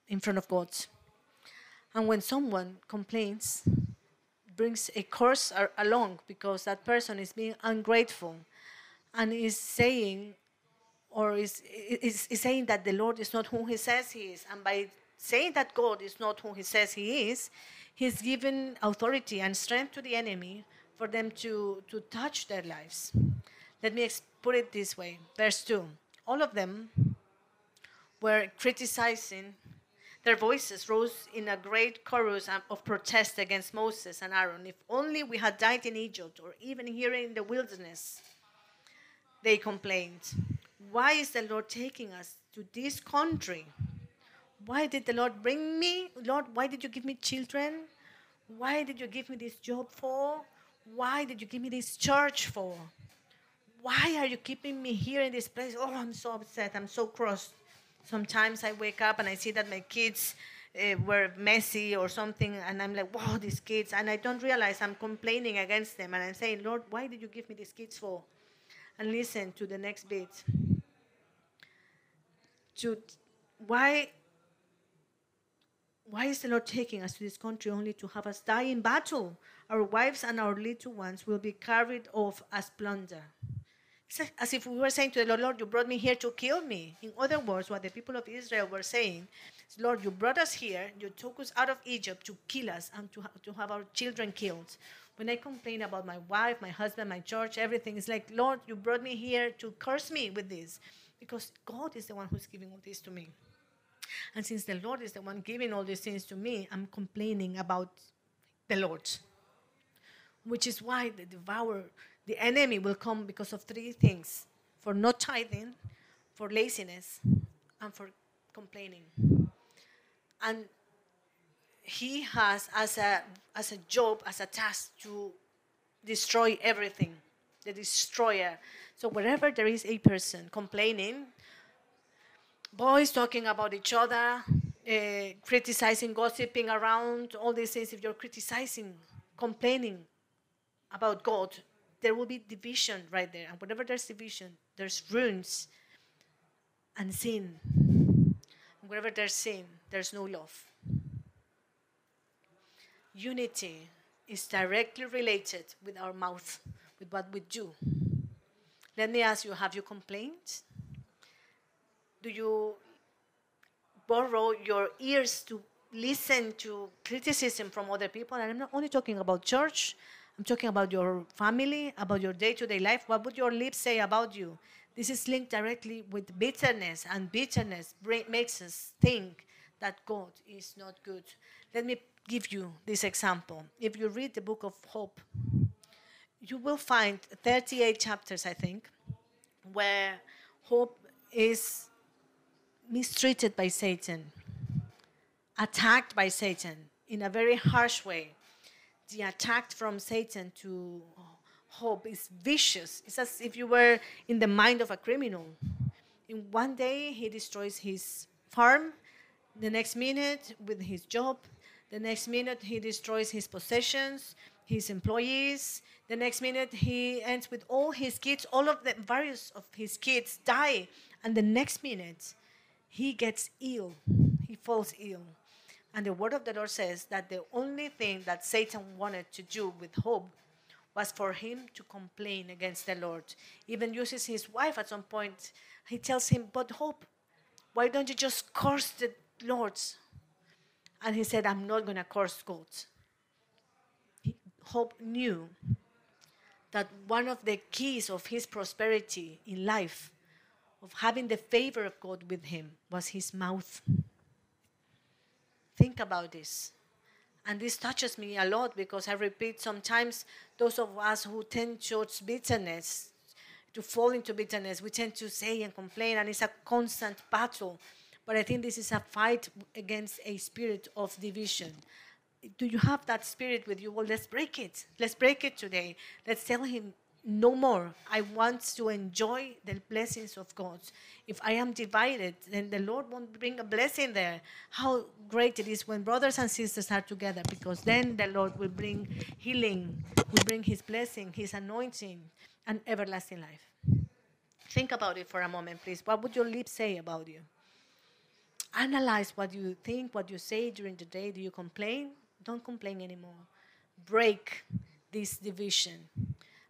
in, front of God. And when someone complains, brings a curse along because that person is being ungrateful and is saying or is, is, is saying that the Lord is not who he says he is. And by saying that God is not who he says he is, He's given authority and strength to the enemy for them to, to touch their lives. Let me put it this way. Verse 2 All of them were criticizing, their voices rose in a great chorus of protest against Moses and Aaron. If only we had died in Egypt or even here in the wilderness, they complained. Why is the Lord taking us to this country? Why did the Lord bring me? Lord, why did you give me children? Why did you give me this job for? Why did you give me this church for? Why are you keeping me here in this place? Oh, I'm so upset. I'm so cross. Sometimes I wake up and I see that my kids uh, were messy or something, and I'm like, wow, these kids. And I don't realize I'm complaining against them. And I'm saying, Lord, why did you give me these kids for? And listen to the next bit. To why why is the Lord taking us to this country only to have us die in battle? Our wives and our little ones will be carried off as plunder. As if we were saying to the Lord, Lord, you brought me here to kill me. In other words, what the people of Israel were saying is, Lord, you brought us here, you took us out of Egypt to kill us and to, ha- to have our children killed. When I complain about my wife, my husband, my church, everything, it's like, Lord, you brought me here to curse me with this. Because God is the one who's giving all this to me. And since the Lord is the one giving all these things to me, I'm complaining about the Lord. Which is why the devourer, the enemy will come because of three things for not tithing, for laziness, and for complaining. And he has as a as a job, as a task to destroy everything, the destroyer. So wherever there is a person complaining, boys talking about each other, uh, criticizing, gossiping around, all these things, if you're criticizing, complaining about God, there will be division right there. And whenever there's division, there's ruins and sin. And wherever there's sin, there's no love. Unity is directly related with our mouth, with what we do. Let me ask you have you complained? Do you borrow your ears to listen to criticism from other people? And I'm not only talking about church, I'm talking about your family, about your day to day life. What would your lips say about you? This is linked directly with bitterness, and bitterness makes us think that God is not good. Let me give you this example. If you read the book of Job, you will find 38 chapters, I think, where Job is mistreated by Satan, attacked by Satan in a very harsh way. The attack from Satan to uh, Job is vicious. It's as if you were in the mind of a criminal. In one day, he destroys his farm. The next minute, with his job, the next minute, he destroys his possessions, his employees. The next minute, he ends with all his kids. All of the various of his kids die. And the next minute, he gets ill. He falls ill. And the word of the Lord says that the only thing that Satan wanted to do with Job was for him to complain against the Lord. Even uses his wife at some point. He tells him, But Job, why don't you just curse the Lord? And he said, I'm not going to curse God. Job knew that one of the keys of his prosperity in life, of having the favor of God with him, was his mouth. Think about this. And this touches me a lot because I repeat sometimes those of us who tend towards bitterness, to fall into bitterness, we tend to say and complain, and it's a constant battle but I think this is a fight against a spirit of division. Do you have that spirit with you? Well, let's break it. Let's break it today. Let's tell him, no more. I want to enjoy the blessings of God. If I am divided, then the Lord won't bring a blessing there. How great it is when brothers and sisters are together, because then the Lord will bring healing, will bring His blessing, His anointing, and everlasting life. Think about it for a moment, please. What would your lips say about you? Analyze what you think, what you say during the day. Do you complain? Don't complain anymore. Break this division.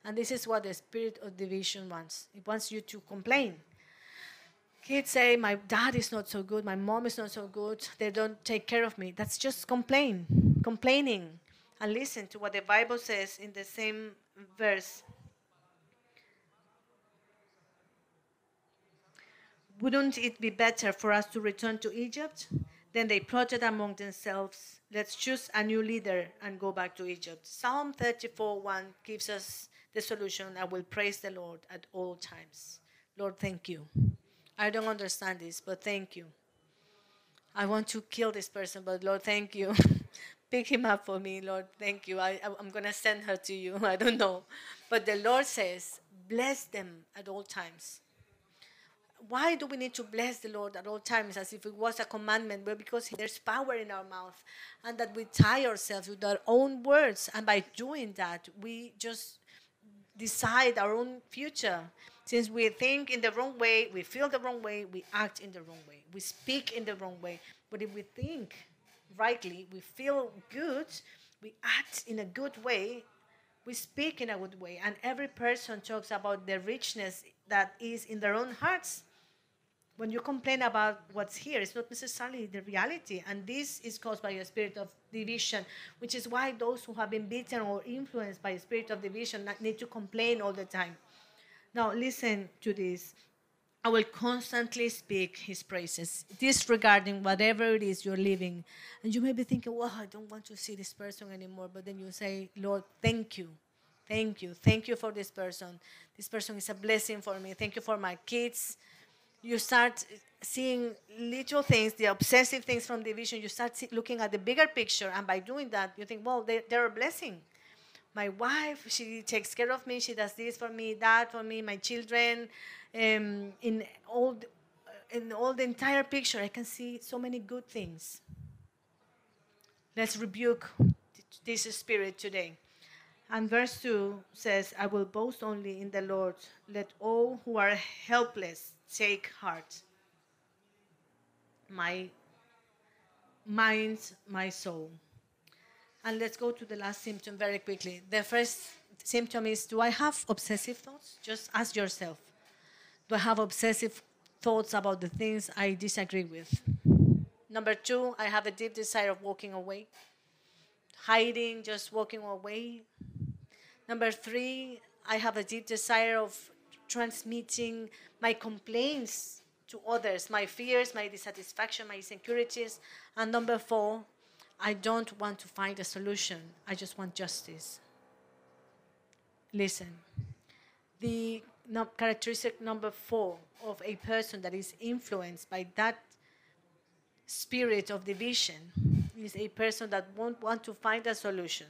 And this is what the spirit of division wants. It wants you to complain. Kids say, My dad is not so good, my mom is not so good, they don't take care of me. That's just complain, complaining. And listen to what the Bible says in the same verse. Wouldn't it be better for us to return to Egypt? Then they plotted among themselves, let's choose a new leader and go back to Egypt. Psalm 34 1 gives us the solution I will praise the Lord at all times. Lord, thank you. I don't understand this, but thank you. I want to kill this person, but Lord, thank you. Pick him up for me, Lord. Thank you. I, I'm going to send her to you. I don't know. But the Lord says, bless them at all times why do we need to bless the Lord at all times as if it was a commandment? Well, because there's power in our mouth, and that we tie ourselves with our own words, and by doing that, we just decide our own future. Since we think in the wrong way, we feel the wrong way, we act in the wrong way, we speak in the wrong way. But if we think rightly, we feel good, we act in a good way, we speak in a good way, and every person talks about the richness that is in their own hearts when you complain about what's here, it's not necessarily the reality. And this is caused by a spirit of division, which is why those who have been beaten or influenced by a spirit of division need to complain all the time. Now, listen to this. I will constantly speak his praises, disregarding whatever it is you're living. And you may be thinking, well, I don't want to see this person anymore. But then you say, Lord, thank you. Thank you. Thank you for this person. This person is a blessing for me. Thank you for my kids you start seeing little things, the obsessive things from the vision. You start see, looking at the bigger picture, and by doing that, you think, well, they, they're a blessing. My wife, she takes care of me. She does this for me, that for me, my children. Um, in all, the, in all the entire picture, I can see so many good things. Let's rebuke this spirit today. And verse 2 says, I will boast only in the Lord. Let all who are helpless take heart. My mind, my soul. And let's go to the last symptom very quickly. The first symptom is Do I have obsessive thoughts? Just ask yourself Do I have obsessive thoughts about the things I disagree with? Number two, I have a deep desire of walking away, hiding, just walking away. Number three, I have a deep desire of transmitting my complaints to others, my fears, my dissatisfaction, my insecurities. And number four, I don't want to find a solution, I just want justice. Listen, the characteristic number four of a person that is influenced by that spirit of division is a person that won't want to find a solution.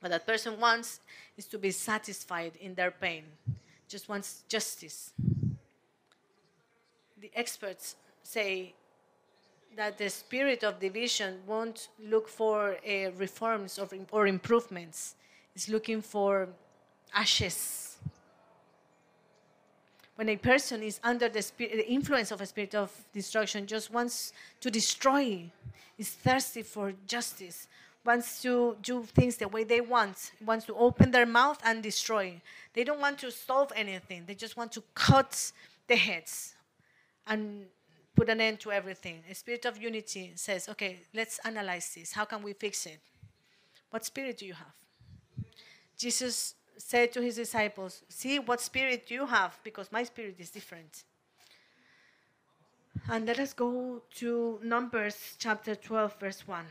What that person wants is to be satisfied in their pain, just wants justice. The experts say that the spirit of division won't look for uh, reforms or, or improvements, it's looking for ashes. When a person is under the, spirit, the influence of a spirit of destruction, just wants to destroy, is thirsty for justice, wants to do things the way they want, wants to open their mouth and destroy. They don't want to solve anything. They just want to cut the heads and put an end to everything. A spirit of unity says, okay, let's analyze this. How can we fix it? What spirit do you have? Jesus said to his disciples, See what spirit you have, because my spirit is different. And let us go to Numbers chapter 12, verse 1.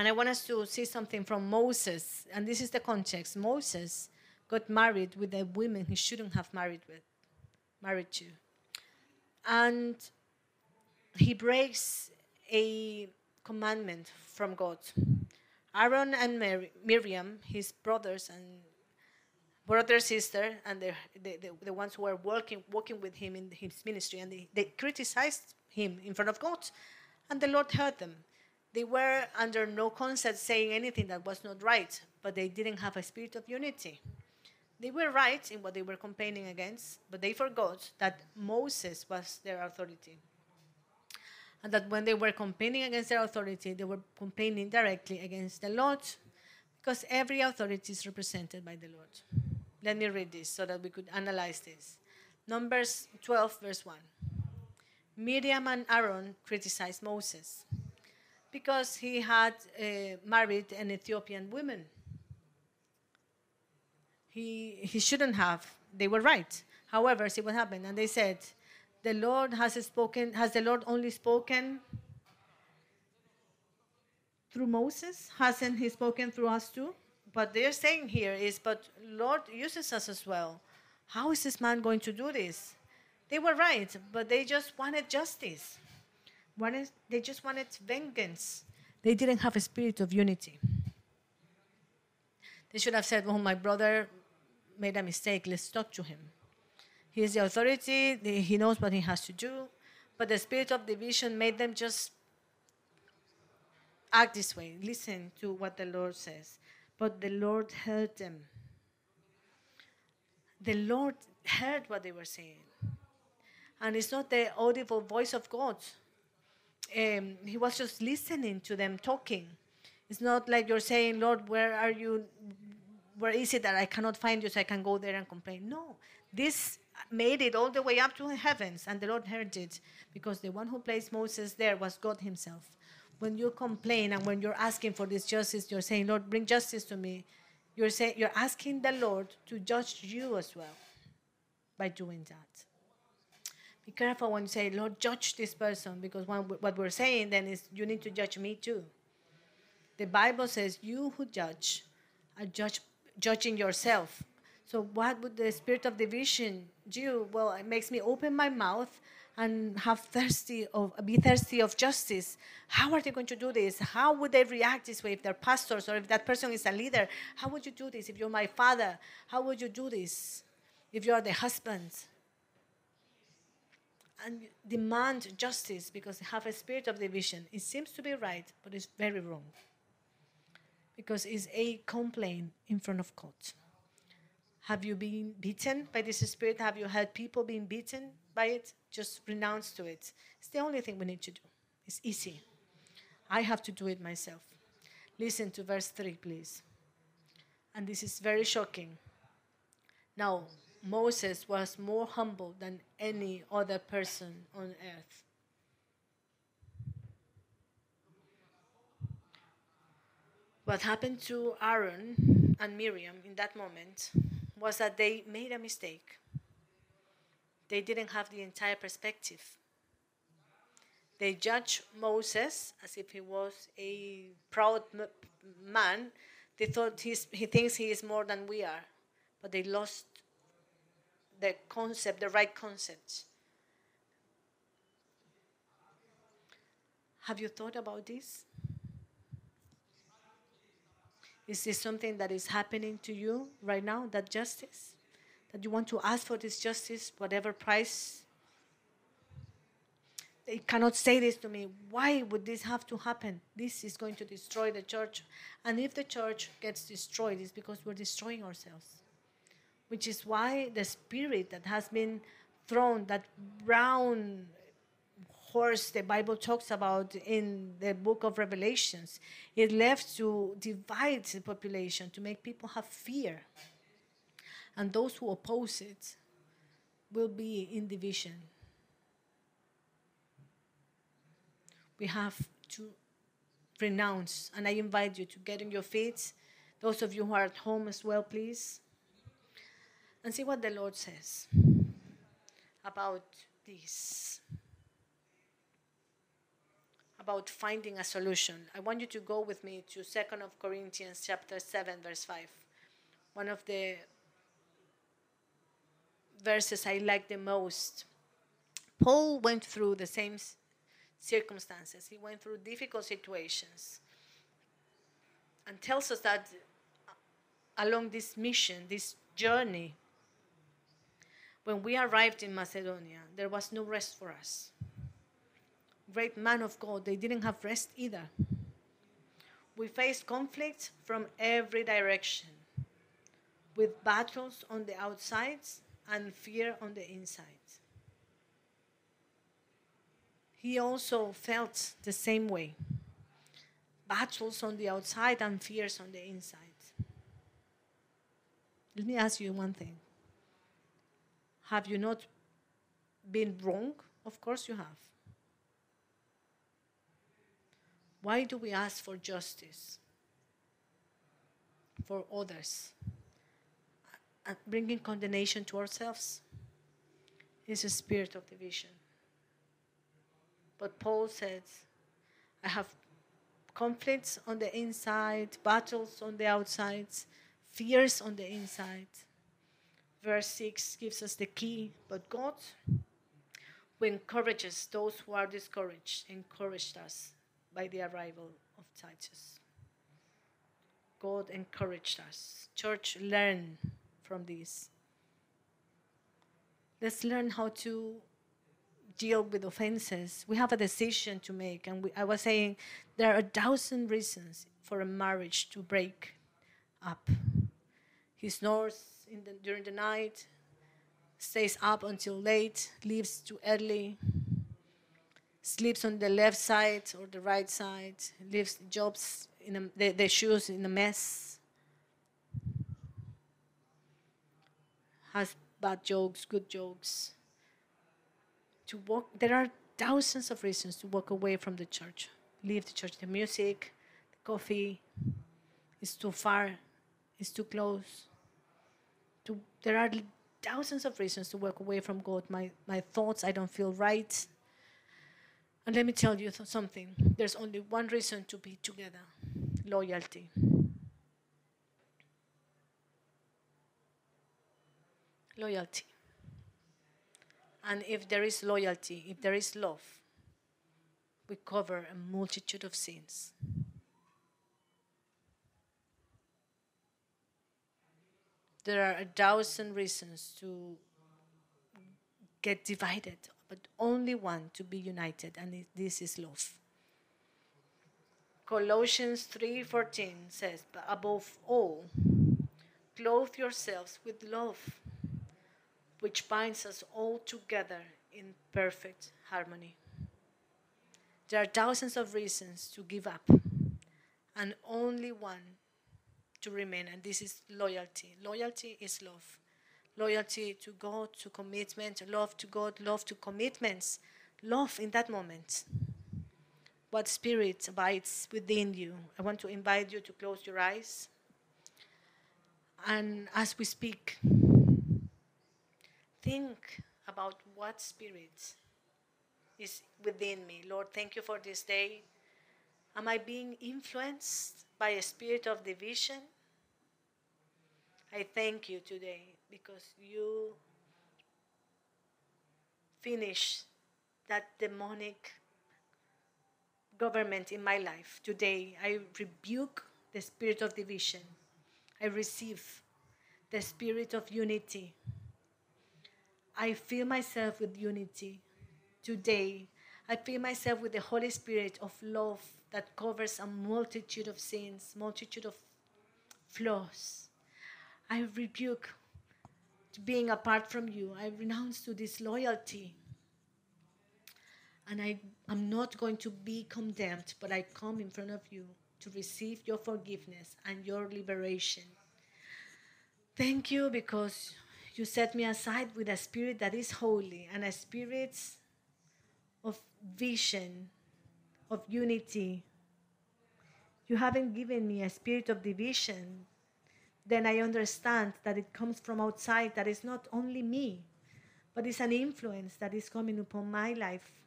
And I want us to see something from Moses, and this is the context. Moses got married with a woman he shouldn't have married with, married to. And he breaks a commandment from God. Aaron and Miriam, his brothers and brother, sister, and the, the, the, the, ones who were working, working with him in his ministry, and they, they criticized him in front of God. And the Lord heard them. They were under no concept saying anything that was not right, but they didn't have a spirit of unity. They were right in what they were complaining against, but they forgot that Moses was their authority. And that when they were complaining against their authority, they were complaining directly against the Lord, because every authority is represented by the Lord. Let me read this so that we could analyze this. Numbers 12, verse 1. Miriam and Aaron criticized Moses because he had uh, married an Ethiopian woman. He, he shouldn't have. They were right. However, see what happened. And they said, The Lord has spoken, has the Lord only spoken through Moses? Hasn't he spoken through us too? But they're saying here is, but Lord uses us as well. How is this man going to do this? They were right, but they just wanted justice wanted, they just wanted vengeance. They didn't have a spirit of unity. They should have said, Oh, my brother made a mistake. Let's talk to him. He is the authority, he knows what he has to do. But the spirit of division made them just act this way. Listen to what the Lord says. But the Lord heard them. The Lord heard what they were saying. And it's not the audible voice of God um, he was just listening to them talking. It's not like you're saying, Lord, where are you? Where is it that I cannot find you so I can go there and complain? No. This made it all the way up to the heavens, and the Lord heard it because the one who placed Moses there was God Himself. When you complain and when you're asking for this justice, you're saying, Lord, bring justice to me. You're, saying, you're asking the Lord to judge you as well by doing that be careful when you say, Lord, judge this person, because what we're saying then is, you need to judge me too. The Bible says, you who judge are judge, judging yourself. So, what would the spirit of division do? Well, it makes me open my mouth and have thirsty of be thirsty of justice. How are they going to do this? How would they react this way if they're pastors or if that person is a leader? How would you do this if you're my father? How would you do this if you are the husband? And demand justice because they have a spirit of division. It seems to be right, but it's very wrong. Because it's a complaint in front of God. Have you been beaten by this spirit? Have you had people being beaten by it? Just renounce to it. It's the only thing we need to do. It's easy. I have to do it myself. Listen to verse 3, please. And this is very shocking. Now, Moses was more humble than any other person on earth. What happened to Aaron and Miriam in that moment was that they made a mistake. They didn't have the entire perspective. They judged Moses as if he was a proud man. They thought he thinks he is more than we are, but they lost the concept, the right concepts. Have you thought about this? Is this something that is happening to you right now, that justice? That you want to ask for this justice, whatever price? They cannot say this to me. Why would this have to happen? This is going to destroy the church. And if the church gets destroyed, it's because we're destroying ourselves. Which is why the spirit that has been thrown, that brown horse the Bible talks about in the book of Revelations. It left to divide the population, to make people have fear. And those who oppose it will be in division. We have to renounce, and I invite you to get on your feet. Those of you who are at home as well, please. And see what the Lord says about this about finding a solution. I want you to go with me to 2nd of Corinthians chapter 7 verse 5. One of the verses I like the most. Paul went through the same circumstances. He went through difficult situations. And tells us that uh, along this mission, this journey, when we arrived in Macedonia, there was no rest for us great man of God, they didn't have rest either. We faced conflicts from every direction, with battles on the outsides and fear on the inside. He also felt the same way battles on the outside and fears on the inside. Let me ask you one thing Have you not been wrong? Of course you have. Why do we ask for justice for others? And bringing condemnation to ourselves is a spirit of division. But Paul says, I have conflicts on the inside, battles on the outside, fears on the inside. Verse 6 gives us the key. But God, who encourages those who are discouraged, encouraged us by the arrival of Titus. God encouraged us. Church, learn from this. Let's learn how to deal with offenses. We have a decision to make. And we, I was saying there are a thousand reasons for a marriage to break up. He snores the, during the night, stays up until late, leaves too early sleeps on the left side or the right side, leaves jobs in a, the, the shoes in a mess, has bad jokes, good jokes. To walk, there are thousands of reasons to walk away from the church, leave the church. The music, the coffee, is too far, it's too close. To, there are thousands of reasons to walk away from God. My, my thoughts, I don't feel right. And let me tell you something there's only one reason to be together loyalty. loyalty. And if there is loyalty, if there is love, we cover a multitude of sins. There are a thousand reasons to get divided, but only one to be united, and this is love. Colossians 3:14 says, "But above all, clothe yourselves with love, which binds us all together in perfect harmony." There are thousands of reasons to give up, and only one to remain, and this is loyalty. Loyalty is love. Loyalty to God, to commitment, love to God, love to commitments, love in that moment what spirit abides within you. I want to invite you to close your eyes. And as we speak, think about what spirit is within me. Lord, thank you for this day. Am I being influenced by a spirit of division? I thank you today because you finish that demonic government in my life. Today, I rebuke the spirit of division. I receive the spirit of unity. I fill myself with unity. Today, I fill myself with the Holy Spirit of love that covers a multitude of sins, multitude of flaws. I rebuke being apart from you. I renounce to disloyalty. And I am not going to be condemned, but I come in front of you to receive your forgiveness and your liberation. Thank you because you set me aside with a spirit that is holy and a spirit of vision, of unity. You haven't given me a spirit of division. Then I understand that it comes from outside, that it's not only me, but it's an influence that is coming upon my life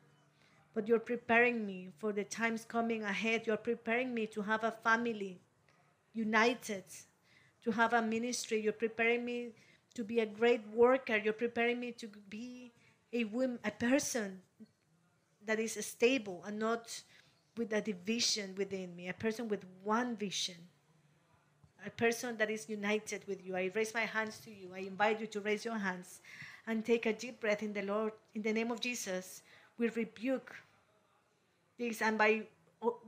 but you're preparing me for the times coming ahead. You're preparing me to have a family united, to have a ministry. You're preparing me to be a great worker. You're preparing me to be a woman, a person that is stable and not with a division within me, a person with one vision, a person that is united with you. I raise my hands to you. I invite you to raise your hands and take a deep breath in the Lord. In the name of Jesus, we rebuke this, and by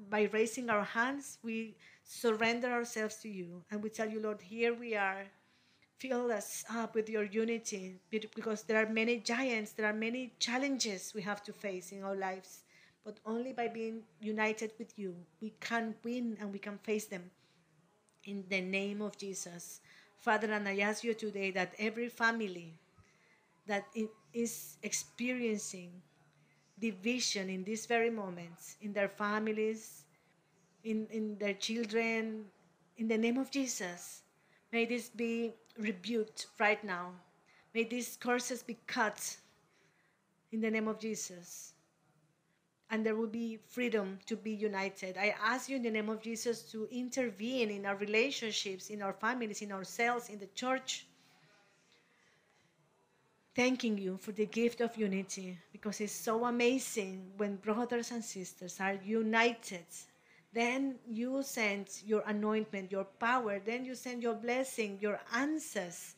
by raising our hands, we surrender ourselves to you, and we tell you, Lord, here we are. Fill us up with your unity, because there are many giants, there are many challenges we have to face in our lives. But only by being united with you, we can win and we can face them. In the name of Jesus. Father, and I ask you today that every family that is experiencing division in these very moments, in their families, in, in their children, in the name of Jesus. May this be rebuked right now. May these curses be cut in the name of Jesus. And there will be freedom to be united. I ask you in the name of Jesus to intervene in our relationships, in our families, in ourselves, in the church thanking you for the gift of unity because it's so amazing when brothers and sisters are united. Then you send your anointment, your power. Then you send your blessing, your answers.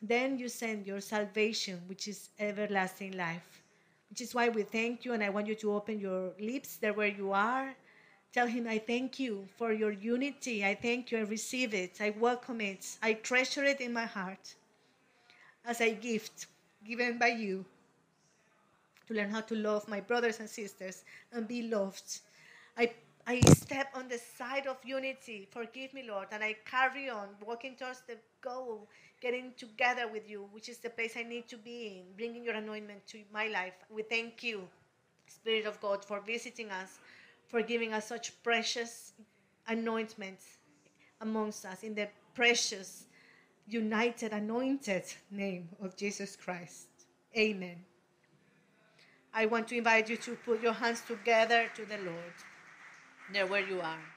Then you send your salvation, which is everlasting life. Which is why we thank you, and I want you to open your lips there where you are. Tell him, I thank you for your unity. I thank you. I receive it. I welcome it. I treasure it in my heart as a gift given by you to learn how to love my brothers and sisters and be loved. I, I step on the side of unity. Forgive me, Lord, and I carry on walking towards the goal, getting together with you, which is the place I need to be in, bringing your anointment to my life. We thank you, Spirit of God, for visiting us, for giving us such precious anointments amongst us in the precious united, anointed name of Jesus Christ. Amen. I want to invite you to put your hands together to the Lord, there where you are.